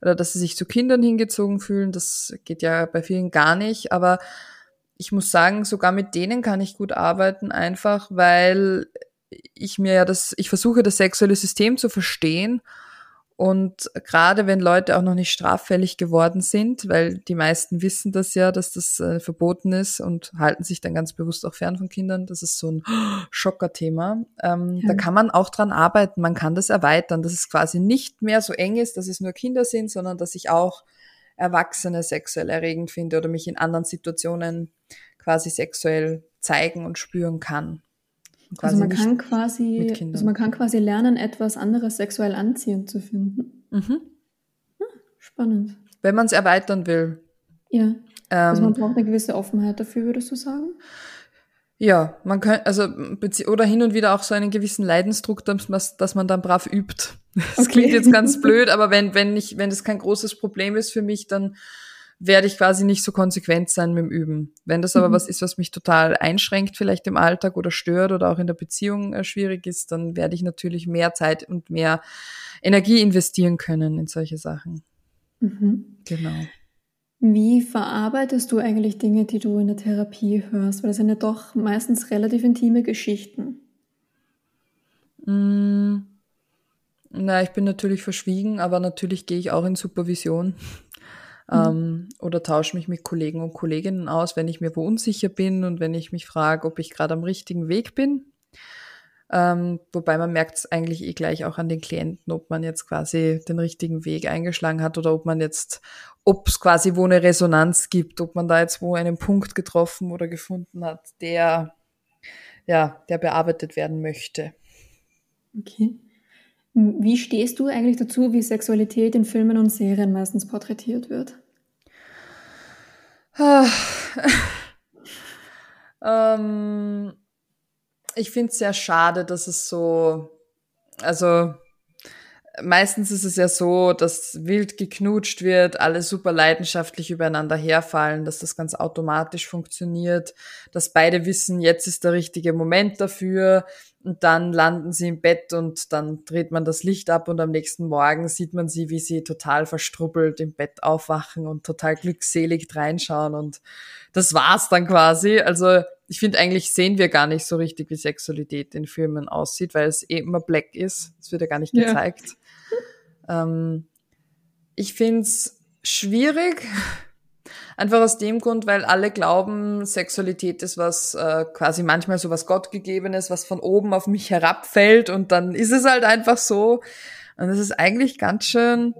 oder dass sie sich zu Kindern hingezogen fühlen. Das geht ja bei vielen gar nicht, aber ich muss sagen, sogar mit denen kann ich gut arbeiten, einfach weil ich mir ja das, ich versuche das sexuelle System zu verstehen. Und gerade wenn Leute auch noch nicht straffällig geworden sind, weil die meisten wissen das ja, dass das äh, verboten ist und halten sich dann ganz bewusst auch fern von Kindern, das ist so ein Schockerthema. Ähm, ja. Da kann man auch dran arbeiten, man kann das erweitern, dass es quasi nicht mehr so eng ist, dass es nur Kinder sind, sondern dass ich auch Erwachsene sexuell erregend finde oder mich in anderen Situationen quasi sexuell zeigen und spüren kann. Also man kann quasi, also man kann quasi lernen, etwas anderes sexuell anziehend zu finden. Mhm. Hm, spannend. Wenn man es erweitern will. Ja. Ähm, also man braucht eine gewisse Offenheit dafür, würdest du sagen? Ja, man kann, also, oder hin und wieder auch so einen gewissen Leidensdruck, dass, dass man dann brav übt. Das okay. klingt jetzt ganz blöd, aber wenn, wenn ich, wenn das kein großes Problem ist für mich, dann werde ich quasi nicht so konsequent sein mit dem Üben. Wenn das aber mhm. was ist, was mich total einschränkt, vielleicht im Alltag oder stört oder auch in der Beziehung äh, schwierig ist, dann werde ich natürlich mehr Zeit und mehr Energie investieren können in solche Sachen. Mhm. Genau. Wie verarbeitest du eigentlich Dinge, die du in der Therapie hörst? Weil das sind ja doch meistens relativ intime Geschichten. Mm, na, ich bin natürlich verschwiegen, aber natürlich gehe ich auch in Supervision. Mhm. Ähm, oder tausche mich mit Kollegen und Kolleginnen aus, wenn ich mir wo unsicher bin und wenn ich mich frage, ob ich gerade am richtigen Weg bin. Ähm, wobei man merkt es eigentlich eh gleich auch an den Klienten, ob man jetzt quasi den richtigen Weg eingeschlagen hat oder ob man jetzt, ob es quasi wo eine Resonanz gibt, ob man da jetzt wo einen Punkt getroffen oder gefunden hat, der, ja, der bearbeitet werden möchte. Okay. Wie stehst du eigentlich dazu, wie Sexualität in Filmen und Serien meistens porträtiert wird? ähm, ich finde es sehr schade, dass es so, also meistens ist es ja so, dass wild geknutscht wird, alle super leidenschaftlich übereinander herfallen, dass das ganz automatisch funktioniert, dass beide wissen, jetzt ist der richtige Moment dafür und dann landen sie im Bett und dann dreht man das Licht ab und am nächsten Morgen sieht man sie, wie sie total verstrubbelt im Bett aufwachen und total glückselig reinschauen und das war's dann quasi. Also ich finde eigentlich sehen wir gar nicht so richtig, wie Sexualität in Filmen aussieht, weil es eh immer black ist. Es wird ja gar nicht gezeigt. Ja. Ähm, ich find's schwierig, einfach aus dem Grund, weil alle glauben, Sexualität ist was äh, quasi manchmal so was Gottgegebenes, was von oben auf mich herabfällt und dann ist es halt einfach so. Und das ist eigentlich ganz schön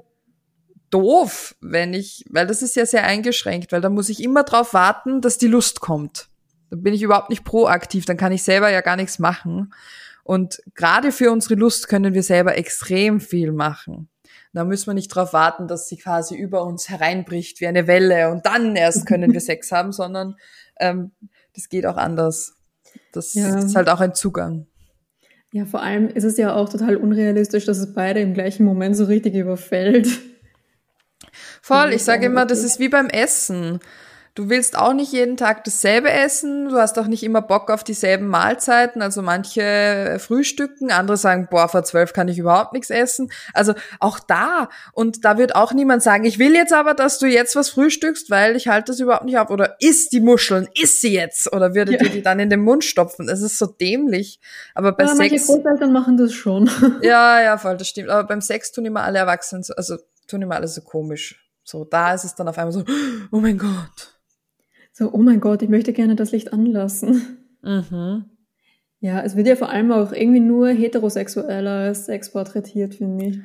doof, wenn ich, weil das ist ja sehr eingeschränkt, weil da muss ich immer drauf warten, dass die Lust kommt. Dann bin ich überhaupt nicht proaktiv, dann kann ich selber ja gar nichts machen. Und gerade für unsere Lust können wir selber extrem viel machen. Da müssen wir nicht darauf warten, dass sie quasi über uns hereinbricht wie eine Welle und dann erst können wir Sex haben, sondern ähm, das geht auch anders. Das ja. ist halt auch ein Zugang. Ja, vor allem ist es ja auch total unrealistisch, dass es beide im gleichen Moment so richtig überfällt. Voll, ich sage immer, das ist wie beim Essen. Du willst auch nicht jeden Tag dasselbe essen, du hast auch nicht immer Bock auf dieselben Mahlzeiten. Also manche frühstücken, andere sagen, boah, vor zwölf kann ich überhaupt nichts essen. Also auch da. Und da wird auch niemand sagen, ich will jetzt aber, dass du jetzt was frühstückst, weil ich halte das überhaupt nicht ab. Oder isst die Muscheln, isst sie jetzt. Oder würdet ja. ihr die dann in den Mund stopfen? Es ist so dämlich. Aber bei ja, Sex. Manche Großeltern machen das schon. Ja, ja, voll, das stimmt. Aber beim Sex tun immer alle Erwachsenen so, also tun immer alle so komisch. So, da ist es dann auf einmal so, oh mein Gott so, oh mein Gott, ich möchte gerne das Licht anlassen. Mhm. Ja, es wird ja vor allem auch irgendwie nur heterosexueller Sex porträtiert, finde ich.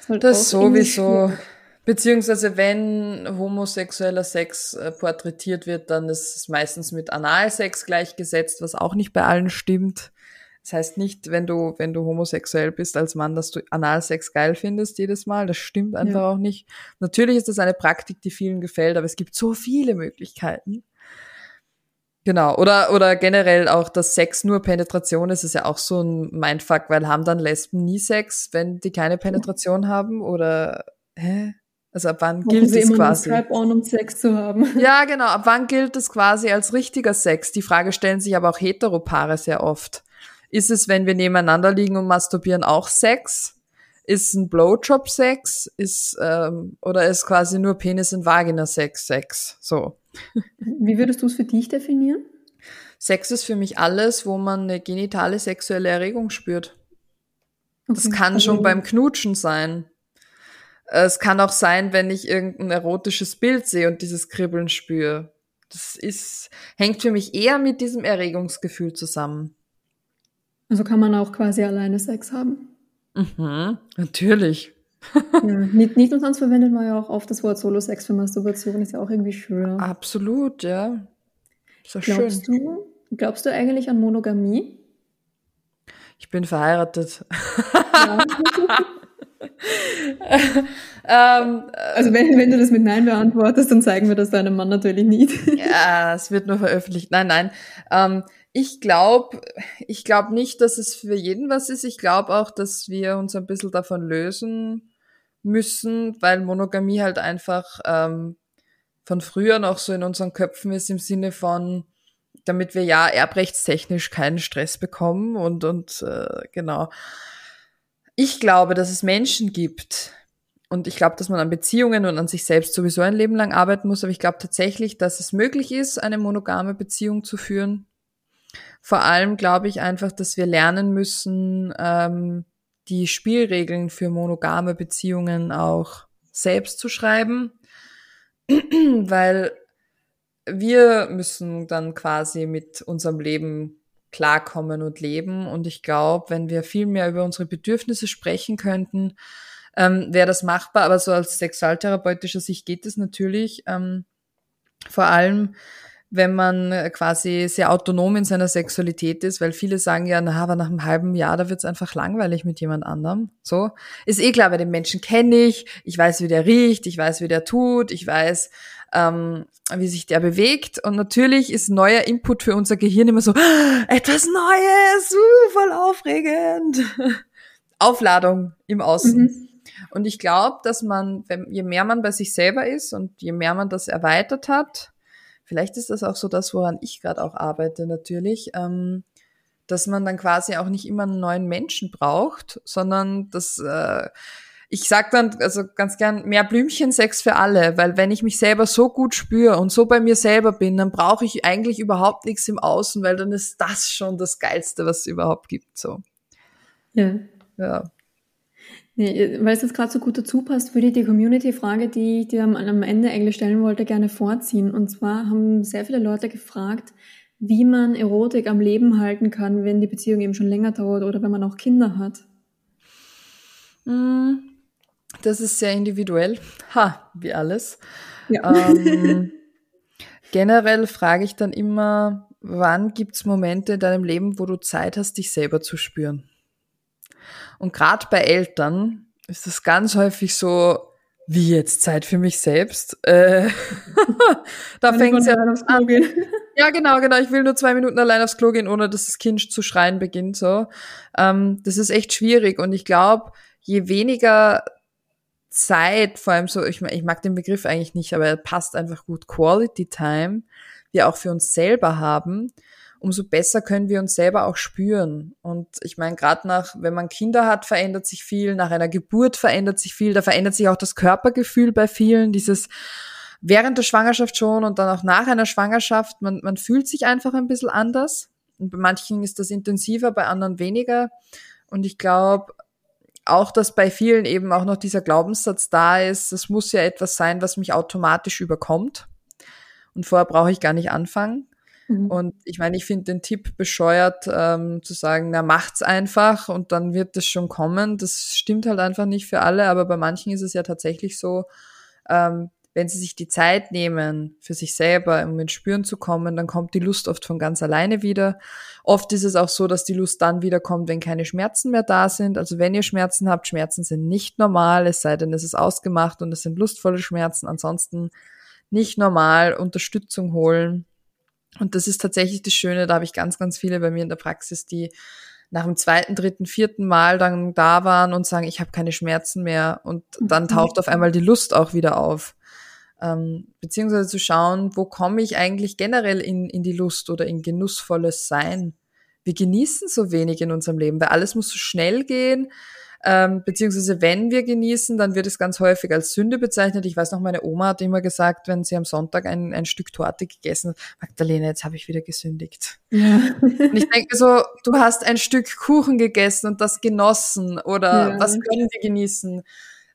Das, halt das sowieso. Beziehungsweise wenn homosexueller Sex äh, porträtiert wird, dann ist es meistens mit Analsex gleichgesetzt, was auch nicht bei allen stimmt. Das heißt nicht, wenn du, wenn du homosexuell bist als Mann, dass du Analsex geil findest jedes Mal. Das stimmt einfach ja. auch nicht. Natürlich ist das eine Praktik, die vielen gefällt, aber es gibt so viele Möglichkeiten. Genau. Oder, oder generell auch, dass Sex nur Penetration ist, ist ja auch so ein Mindfuck, weil haben dann Lesben nie Sex, wenn die keine Penetration haben? Oder, hä? Also ab wann gilt sie es quasi? On, um Sex zu haben. Ja, genau. Ab wann gilt es quasi als richtiger Sex? Die Frage stellen sich aber auch Heteropaare sehr oft. Ist es, wenn wir nebeneinander liegen und masturbieren, auch Sex? Ist ein Blowjob Sex? Ist, ähm, oder ist quasi nur Penis und Vagina Sex? So. Wie würdest du es für dich definieren? Sex ist für mich alles, wo man eine genitale sexuelle Erregung spürt. Okay. Das kann also, schon beim Knutschen sein. Es kann auch sein, wenn ich irgendein erotisches Bild sehe und dieses Kribbeln spüre. Das ist, hängt für mich eher mit diesem Erregungsgefühl zusammen. Also kann man auch quasi alleine Sex haben. Mhm, natürlich. ja, nicht, nicht umsonst verwendet man ja auch oft das Wort Solo-Sex für Masturbation, ist ja auch irgendwie schön. Absolut, ja. Ist ja glaubst schön. Du, glaubst du eigentlich an Monogamie? Ich bin verheiratet. Ja. ähm, also wenn, wenn du das mit Nein beantwortest, dann zeigen wir das deinem Mann natürlich nicht. ja, es wird nur veröffentlicht. Nein, nein. Ähm, ich glaube, ich glaube nicht, dass es für jeden was ist. Ich glaube auch, dass wir uns ein bisschen davon lösen müssen, weil Monogamie halt einfach ähm, von früher noch so in unseren Köpfen ist im Sinne von, damit wir ja erbrechtstechnisch keinen Stress bekommen und und äh, genau. Ich glaube, dass es Menschen gibt, und ich glaube, dass man an Beziehungen und an sich selbst sowieso ein Leben lang arbeiten muss, aber ich glaube tatsächlich, dass es möglich ist, eine monogame Beziehung zu führen. Vor allem glaube ich einfach, dass wir lernen müssen, ähm, die Spielregeln für monogame Beziehungen auch selbst zu schreiben, weil wir müssen dann quasi mit unserem Leben klarkommen und leben. Und ich glaube, wenn wir viel mehr über unsere Bedürfnisse sprechen könnten, ähm, wäre das machbar. Aber so als sexualtherapeutischer Sicht geht es natürlich. Ähm, vor allem, wenn man äh, quasi sehr autonom in seiner Sexualität ist, weil viele sagen ja, na, aber nach einem halben Jahr, da wird's einfach langweilig mit jemand anderem. So. Ist eh klar, bei den Menschen kenne ich, ich weiß, wie der riecht, ich weiß, wie der tut, ich weiß, ähm, wie sich der bewegt. Und natürlich ist neuer Input für unser Gehirn immer so, ah, etwas Neues, uh, voll aufregend. Aufladung im Außen. Mhm. Und ich glaube, dass man, wenn, je mehr man bei sich selber ist und je mehr man das erweitert hat, vielleicht ist das auch so das, woran ich gerade auch arbeite natürlich, ähm, dass man dann quasi auch nicht immer einen neuen Menschen braucht, sondern dass äh, ich sag dann also ganz gern mehr Blümchensex für alle, weil wenn ich mich selber so gut spüre und so bei mir selber bin, dann brauche ich eigentlich überhaupt nichts im Außen, weil dann ist das schon das geilste, was es überhaupt gibt so. Ja. Ja. Nee, weil es jetzt gerade so gut dazu passt, würde ich die Community-Frage, die ich dir am, am Ende eigentlich stellen wollte, gerne vorziehen. Und zwar haben sehr viele Leute gefragt, wie man Erotik am Leben halten kann, wenn die Beziehung eben schon länger dauert oder wenn man auch Kinder hat. Hm, das ist sehr individuell. Ha, wie alles. Ja. Ähm, generell frage ich dann immer, wann gibt's Momente in deinem Leben, wo du Zeit hast, dich selber zu spüren? Und gerade bei Eltern ist das ganz häufig so, wie jetzt Zeit für mich selbst. Äh, da fängt es ja an. Gehen. Ja, genau, genau. Ich will nur zwei Minuten allein aufs Klo gehen, ohne dass das Kind zu schreien beginnt. So, ähm, das ist echt schwierig. Und ich glaube, je weniger Zeit, vor allem so, ich, ich mag den Begriff eigentlich nicht, aber er passt einfach gut. Quality Time, wir auch für uns selber haben umso besser können wir uns selber auch spüren. Und ich meine, gerade nach, wenn man Kinder hat, verändert sich viel, nach einer Geburt verändert sich viel, da verändert sich auch das Körpergefühl bei vielen, dieses während der Schwangerschaft schon und dann auch nach einer Schwangerschaft, man, man fühlt sich einfach ein bisschen anders. Und bei manchen ist das intensiver, bei anderen weniger. Und ich glaube, auch, dass bei vielen eben auch noch dieser Glaubenssatz da ist, es muss ja etwas sein, was mich automatisch überkommt. Und vorher brauche ich gar nicht anfangen. Mhm. Und ich meine, ich finde den Tipp bescheuert, ähm, zu sagen, na, macht's einfach und dann wird es schon kommen. Das stimmt halt einfach nicht für alle, aber bei manchen ist es ja tatsächlich so, ähm, wenn sie sich die Zeit nehmen, für sich selber, um ins Spüren zu kommen, dann kommt die Lust oft von ganz alleine wieder. Oft ist es auch so, dass die Lust dann wieder kommt, wenn keine Schmerzen mehr da sind. Also wenn ihr Schmerzen habt, Schmerzen sind nicht normal, es sei denn, es ist ausgemacht und es sind lustvolle Schmerzen. Ansonsten nicht normal, Unterstützung holen. Und das ist tatsächlich das Schöne, da habe ich ganz, ganz viele bei mir in der Praxis, die nach dem zweiten, dritten, vierten Mal dann da waren und sagen, ich habe keine Schmerzen mehr. Und dann mhm. taucht auf einmal die Lust auch wieder auf. Ähm, beziehungsweise zu schauen, wo komme ich eigentlich generell in, in die Lust oder in genussvolles Sein. Wir genießen so wenig in unserem Leben, weil alles muss so schnell gehen. Ähm, beziehungsweise wenn wir genießen, dann wird es ganz häufig als Sünde bezeichnet. Ich weiß noch, meine Oma hat immer gesagt, wenn sie am Sonntag ein, ein Stück Torte gegessen hat, Magdalena, jetzt habe ich wieder gesündigt. Ja. Und ich denke so, du hast ein Stück Kuchen gegessen und das genossen oder ja. was können wir genießen?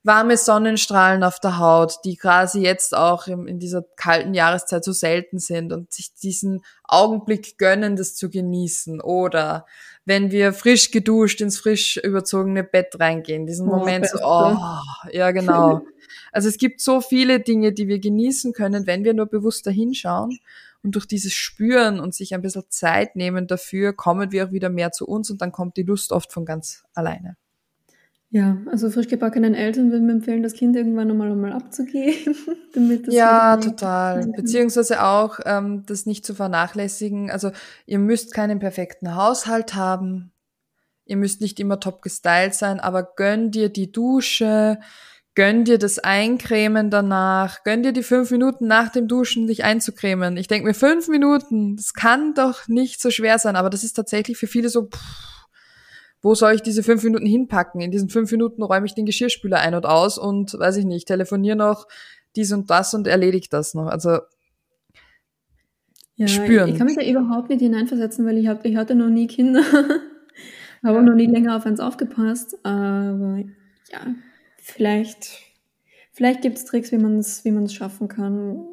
Warme Sonnenstrahlen auf der Haut, die quasi jetzt auch in dieser kalten Jahreszeit so selten sind und sich diesen Augenblick gönnen, das zu genießen. Oder wenn wir frisch geduscht ins frisch überzogene Bett reingehen, diesen oh, Moment so, oh, ja genau. Also es gibt so viele Dinge, die wir genießen können, wenn wir nur bewusster hinschauen. Und durch dieses Spüren und sich ein bisschen Zeit nehmen dafür, kommen wir auch wieder mehr zu uns und dann kommt die Lust oft von ganz alleine. Ja, also frisch gebackenen Eltern würden mir empfehlen, das Kind irgendwann nochmal einmal abzugeben, damit das Ja, total. Beziehungsweise auch ähm, das nicht zu vernachlässigen. Also ihr müsst keinen perfekten Haushalt haben. Ihr müsst nicht immer top gestylt sein, aber gönn dir die Dusche, gönn dir das Eincremen danach, gönn dir die fünf Minuten nach dem Duschen, dich einzucremen. Ich denke mir, fünf Minuten, das kann doch nicht so schwer sein, aber das ist tatsächlich für viele so, pff, wo soll ich diese fünf Minuten hinpacken? In diesen fünf Minuten räume ich den Geschirrspüler ein und aus und weiß ich nicht, telefoniere noch dies und das und erledige das noch. Also ja, spüren. Ich, kann mich da überhaupt nicht hineinversetzen, weil ich, hab, ich hatte noch nie Kinder, habe ja. noch nie länger auf eins aufgepasst. Aber ja, vielleicht, vielleicht gibt es Tricks, wie man es wie man's schaffen kann.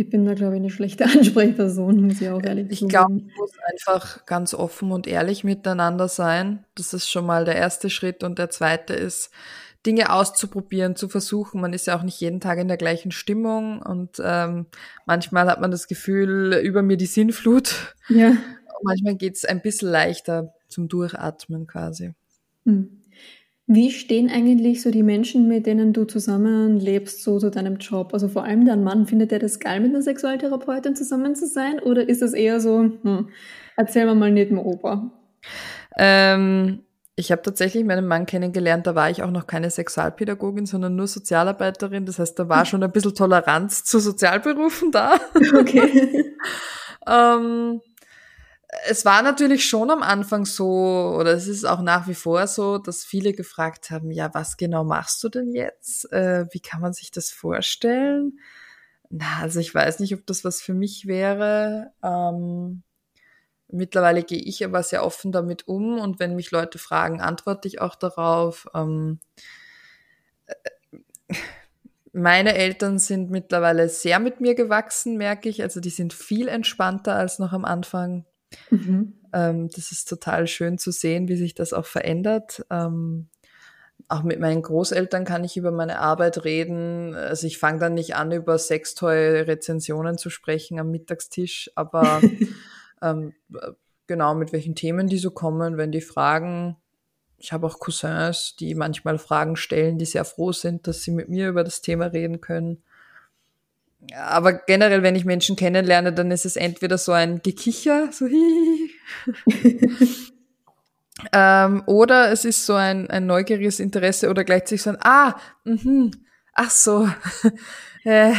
Ich bin da, glaube ich, eine schlechte Ansprechperson, muss ich auch ehrlich Ich glaube, man muss einfach ganz offen und ehrlich miteinander sein. Das ist schon mal der erste Schritt. Und der zweite ist, Dinge auszuprobieren, zu versuchen. Man ist ja auch nicht jeden Tag in der gleichen Stimmung und ähm, manchmal hat man das Gefühl, über mir die Sinnflut. Ja. Und manchmal geht's ein bisschen leichter zum Durchatmen quasi. Hm. Wie stehen eigentlich so die Menschen, mit denen du zusammenlebst, so zu deinem Job? Also vor allem dein Mann, findet er das geil, mit einer Sexualtherapeutin zusammen zu sein? Oder ist es eher so, hm, erzähl mir mal nicht mehr Opa? Ähm, ich habe tatsächlich meinen Mann kennengelernt, da war ich auch noch keine Sexualpädagogin, sondern nur Sozialarbeiterin. Das heißt, da war schon ein bisschen Toleranz zu Sozialberufen da. Okay. ähm, es war natürlich schon am Anfang so, oder es ist auch nach wie vor so, dass viele gefragt haben, ja, was genau machst du denn jetzt? Äh, wie kann man sich das vorstellen? Na, also ich weiß nicht, ob das was für mich wäre. Ähm, mittlerweile gehe ich aber sehr offen damit um und wenn mich Leute fragen, antworte ich auch darauf. Ähm, äh, meine Eltern sind mittlerweile sehr mit mir gewachsen, merke ich. Also die sind viel entspannter als noch am Anfang. Mhm. Ähm, das ist total schön zu sehen, wie sich das auch verändert. Ähm, auch mit meinen Großeltern kann ich über meine Arbeit reden. Also ich fange dann nicht an, über Sextoy-Rezensionen zu sprechen am Mittagstisch, aber ähm, genau mit welchen Themen die so kommen, wenn die fragen. Ich habe auch Cousins, die manchmal Fragen stellen, die sehr froh sind, dass sie mit mir über das Thema reden können aber generell, wenn ich Menschen kennenlerne, dann ist es entweder so ein Gekicher, so hihi. ähm, oder es ist so ein, ein neugieriges Interesse oder gleichzeitig so ein Ah, mh, ach so, äh,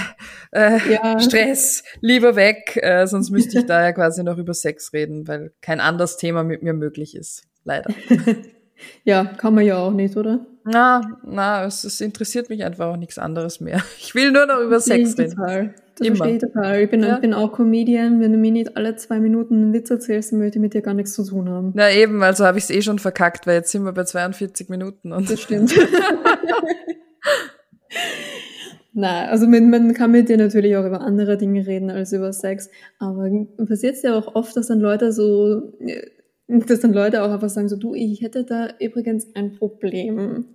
äh, ja. Stress, lieber weg, äh, sonst müsste ich da ja quasi noch über Sex reden, weil kein anderes Thema mit mir möglich ist, leider. ja, kann man ja auch nicht, oder? Na, na, es, es, interessiert mich einfach auch nichts anderes mehr. Ich will nur noch über das Sex reden. Total. Das Immer. verstehe ich total. Ich bin, ja. bin auch Comedian. Wenn du mir nicht alle zwei Minuten einen Witz erzählst, dann möchte ich mit dir gar nichts zu tun haben. Na eben, also habe ich es eh schon verkackt, weil jetzt sind wir bei 42 Minuten. Und das stimmt. Na, also man, man kann mit dir natürlich auch über andere Dinge reden als über Sex, aber passiert es ja auch oft, dass dann Leute so dass dann Leute auch einfach sagen, so du, ich hätte da übrigens ein Problem.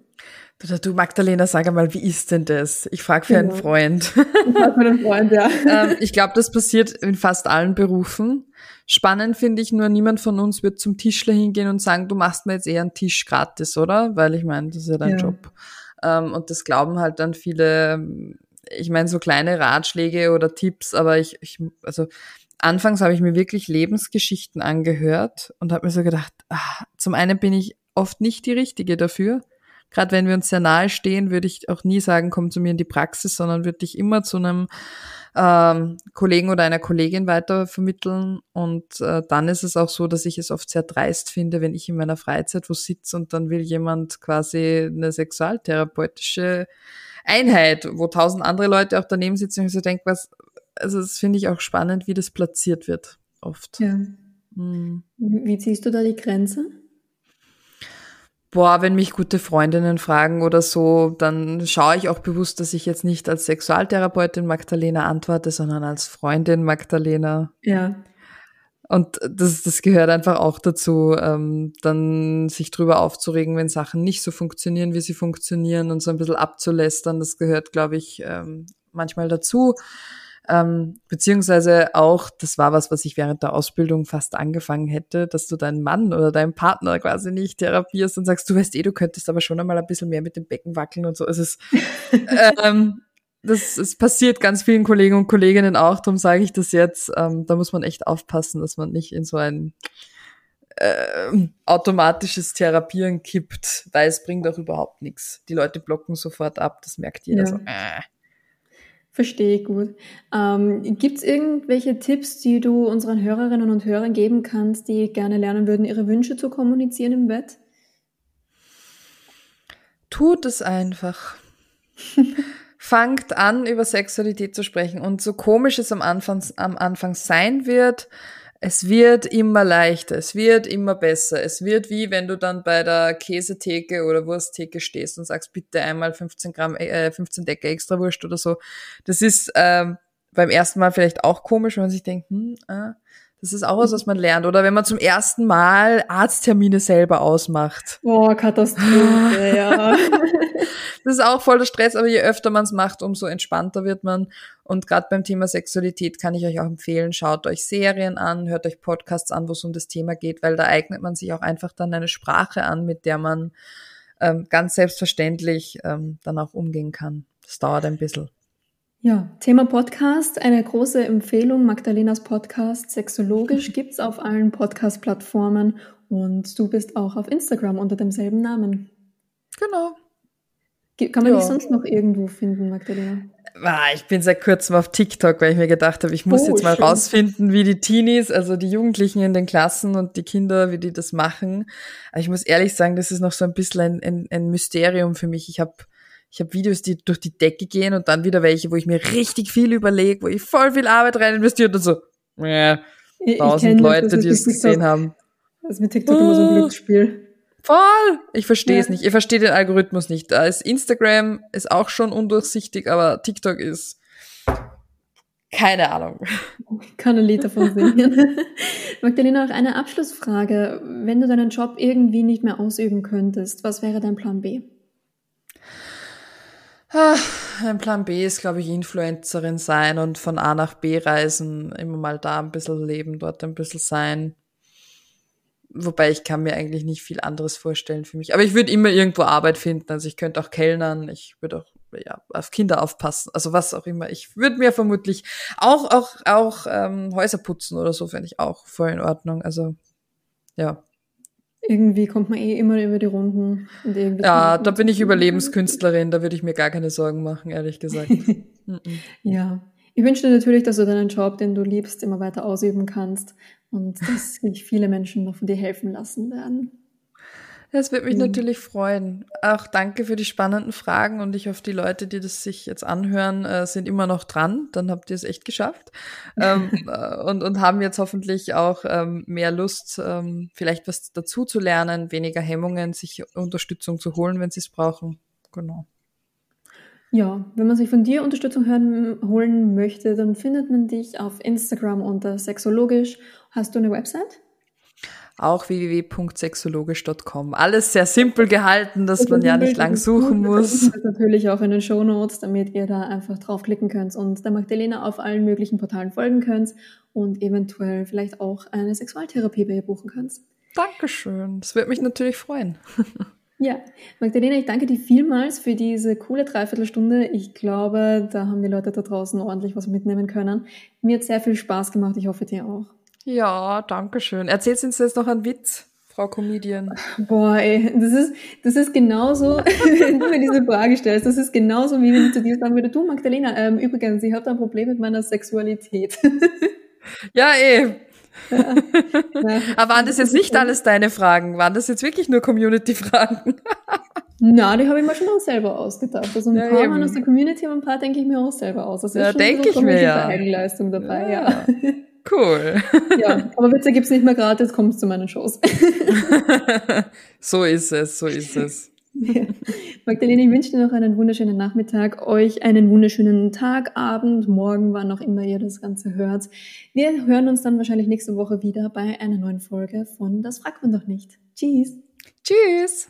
Du, du Magdalena, sag einmal, wie ist denn das? Ich frage für genau. einen Freund. Ich frage für einen Freund, ja. ähm, ich glaube, das passiert in fast allen Berufen. Spannend finde ich nur, niemand von uns wird zum Tischler hingehen und sagen, du machst mir jetzt eher einen Tisch gratis, oder? Weil ich meine, das ist ja dein ja. Job. Ähm, und das glauben halt dann viele, ich meine, so kleine Ratschläge oder Tipps, aber ich, ich also anfangs habe ich mir wirklich Lebensgeschichten angehört und habe mir so gedacht, ach, zum einen bin ich oft nicht die Richtige dafür. Gerade wenn wir uns sehr nahe stehen, würde ich auch nie sagen, komm zu mir in die Praxis, sondern würde ich immer zu einem ähm, Kollegen oder einer Kollegin weiter vermitteln. Und äh, dann ist es auch so, dass ich es oft sehr dreist finde, wenn ich in meiner Freizeit wo sitze und dann will jemand quasi eine sexualtherapeutische Einheit, wo tausend andere Leute auch daneben sitzen und so denke, was, also das finde ich auch spannend, wie das platziert wird, oft. Ja. Hm. Wie ziehst du da die Grenze? Boah, wenn mich gute Freundinnen fragen oder so, dann schaue ich auch bewusst, dass ich jetzt nicht als Sexualtherapeutin Magdalena antworte, sondern als Freundin Magdalena. Ja. Und das, das gehört einfach auch dazu, ähm, dann sich drüber aufzuregen, wenn Sachen nicht so funktionieren, wie sie funktionieren und so ein bisschen abzulästern. Das gehört, glaube ich, ähm, manchmal dazu. Ähm, beziehungsweise auch, das war was, was ich während der Ausbildung fast angefangen hätte, dass du deinen Mann oder deinen Partner quasi nicht therapierst und sagst, du weißt eh, du könntest aber schon einmal ein bisschen mehr mit dem Becken wackeln und so. Es ist, ähm, das, es passiert ganz vielen Kollegen und Kolleginnen auch, darum sage ich das jetzt. Ähm, da muss man echt aufpassen, dass man nicht in so ein äh, automatisches Therapieren kippt, weil es bringt auch überhaupt nichts. Die Leute blocken sofort ab, das merkt jeder ja. so. Äh. Verstehe gut. Ähm, Gibt es irgendwelche Tipps, die du unseren Hörerinnen und Hörern geben kannst, die gerne lernen würden, ihre Wünsche zu kommunizieren im Bett? Tut es einfach. Fangt an, über Sexualität zu sprechen. Und so komisch es am Anfang, am Anfang sein wird, es wird immer leichter, es wird immer besser. Es wird wie, wenn du dann bei der Käsetheke oder Wursttheke stehst und sagst, bitte einmal 15 Gramm, äh, 15 Decke extra Wurst oder so. Das ist ähm, beim ersten Mal vielleicht auch komisch, wenn man sich denkt, hm, äh, das ist auch was, was man lernt. Oder wenn man zum ersten Mal Arzttermine selber ausmacht. Oh, Katastrophe, ja. Das ist auch voll der Stress, aber je öfter man es macht, umso entspannter wird man. Und gerade beim Thema Sexualität kann ich euch auch empfehlen, schaut euch Serien an, hört euch Podcasts an, wo es um das Thema geht, weil da eignet man sich auch einfach dann eine Sprache an, mit der man ähm, ganz selbstverständlich ähm, dann auch umgehen kann. Das dauert ein bisschen. Ja, Thema Podcast, eine große Empfehlung. Magdalenas Podcast Sexologisch gibt's auf allen Podcast-Plattformen und du bist auch auf Instagram unter demselben Namen. Genau. Kann man ja. dich sonst noch irgendwo finden, Magdalena? Ah, ich bin seit kurzem auf TikTok, weil ich mir gedacht habe, ich muss oh, jetzt mal schön. rausfinden, wie die Teenies, also die Jugendlichen in den Klassen und die Kinder, wie die das machen. Aber ich muss ehrlich sagen, das ist noch so ein bisschen ein, ein, ein Mysterium für mich. Ich habe ich hab Videos, die durch die Decke gehen und dann wieder welche, wo ich mir richtig viel überlege, wo ich voll viel Arbeit rein investiert und so, ja, tausend Leute, die es gesehen haben. Das ist mit TikTok oh. immer so ein Glücksspiel. Voll! Ich verstehe es ja. nicht. Ich verstehe den Algorithmus nicht. Da ist Instagram ist auch schon undurchsichtig, aber TikTok ist keine Ahnung. Ich kann ein Lied davon singen. Magdalena, auch eine Abschlussfrage. Wenn du deinen Job irgendwie nicht mehr ausüben könntest, was wäre dein Plan B? Ach, ein Plan B ist, glaube ich, Influencerin sein und von A nach B reisen, immer mal da ein bisschen leben, dort ein bisschen sein. Wobei ich kann mir eigentlich nicht viel anderes vorstellen für mich. Aber ich würde immer irgendwo Arbeit finden. Also ich könnte auch kellnern, ich würde auch ja, auf Kinder aufpassen, also was auch immer. Ich würde mir vermutlich auch auch auch ähm, Häuser putzen oder so fände ich auch voll in Ordnung. Also ja. Irgendwie kommt man eh immer über die Runden. Und irgendwie ja, da bin ich Überlebenskünstlerin, da würde ich mir gar keine Sorgen machen, ehrlich gesagt. ja. Ich wünsche dir natürlich, dass du deinen Job, den du liebst, immer weiter ausüben kannst und dass sich viele Menschen noch von dir helfen lassen werden. Das wird mich mhm. natürlich freuen. Auch danke für die spannenden Fragen und ich hoffe, die Leute, die das sich jetzt anhören, äh, sind immer noch dran. Dann habt ihr es echt geschafft ähm, äh, und, und haben jetzt hoffentlich auch ähm, mehr Lust, ähm, vielleicht was dazu zu lernen, weniger Hemmungen, sich Unterstützung zu holen, wenn sie es brauchen. Genau. Ja, wenn man sich von dir Unterstützung hören, holen möchte, dann findet man dich auf Instagram unter sexologisch. Hast du eine Website? Auch www.sexologisch.com. Alles sehr simpel gehalten, dass man ja nicht lang suchen muss. Das natürlich auch in den Show Notes, damit ihr da einfach draufklicken könnt und der Magdalena auf allen möglichen Portalen folgen könnt und eventuell vielleicht auch eine Sexualtherapie bei ihr buchen könnt. Dankeschön. Das würde mich natürlich freuen. Ja, Magdalena, ich danke dir vielmals für diese coole Dreiviertelstunde. Ich glaube, da haben die Leute da draußen ordentlich was mitnehmen können. Mir hat sehr viel Spaß gemacht. Ich hoffe, dir auch. Ja, danke schön. Erzählst du uns jetzt noch einen Witz, Frau Comedian? Boah, ey, das ist, das ist genauso, wenn du mir diese Frage stellst, das ist genauso, wie wenn ich zu dir sagen würde, du Magdalena, ähm, übrigens, ich habe ein Problem mit meiner Sexualität. ja, eh. Ja. Aber waren das jetzt nicht alles deine Fragen? Waren das jetzt wirklich nur Community-Fragen? Na, die habe ich mir schon auch selber ausgedacht. Also ein ja, paar waren aus der Community, aber ein paar denke ich mir auch selber aus. Also ja, denke ich mir ja. Eigenleistung dabei, ja. ja. Cool. Ja, aber Witze gibt's nicht mehr gratis, kommst zu meinen Shows. so ist es, so ist es. Ja. Magdalene, ich wünsche dir noch einen wunderschönen Nachmittag, euch einen wunderschönen Tag, Abend, Morgen, wann auch immer ihr das Ganze hört. Wir hören uns dann wahrscheinlich nächste Woche wieder bei einer neuen Folge von Das fragt man doch nicht. Tschüss. Tschüss.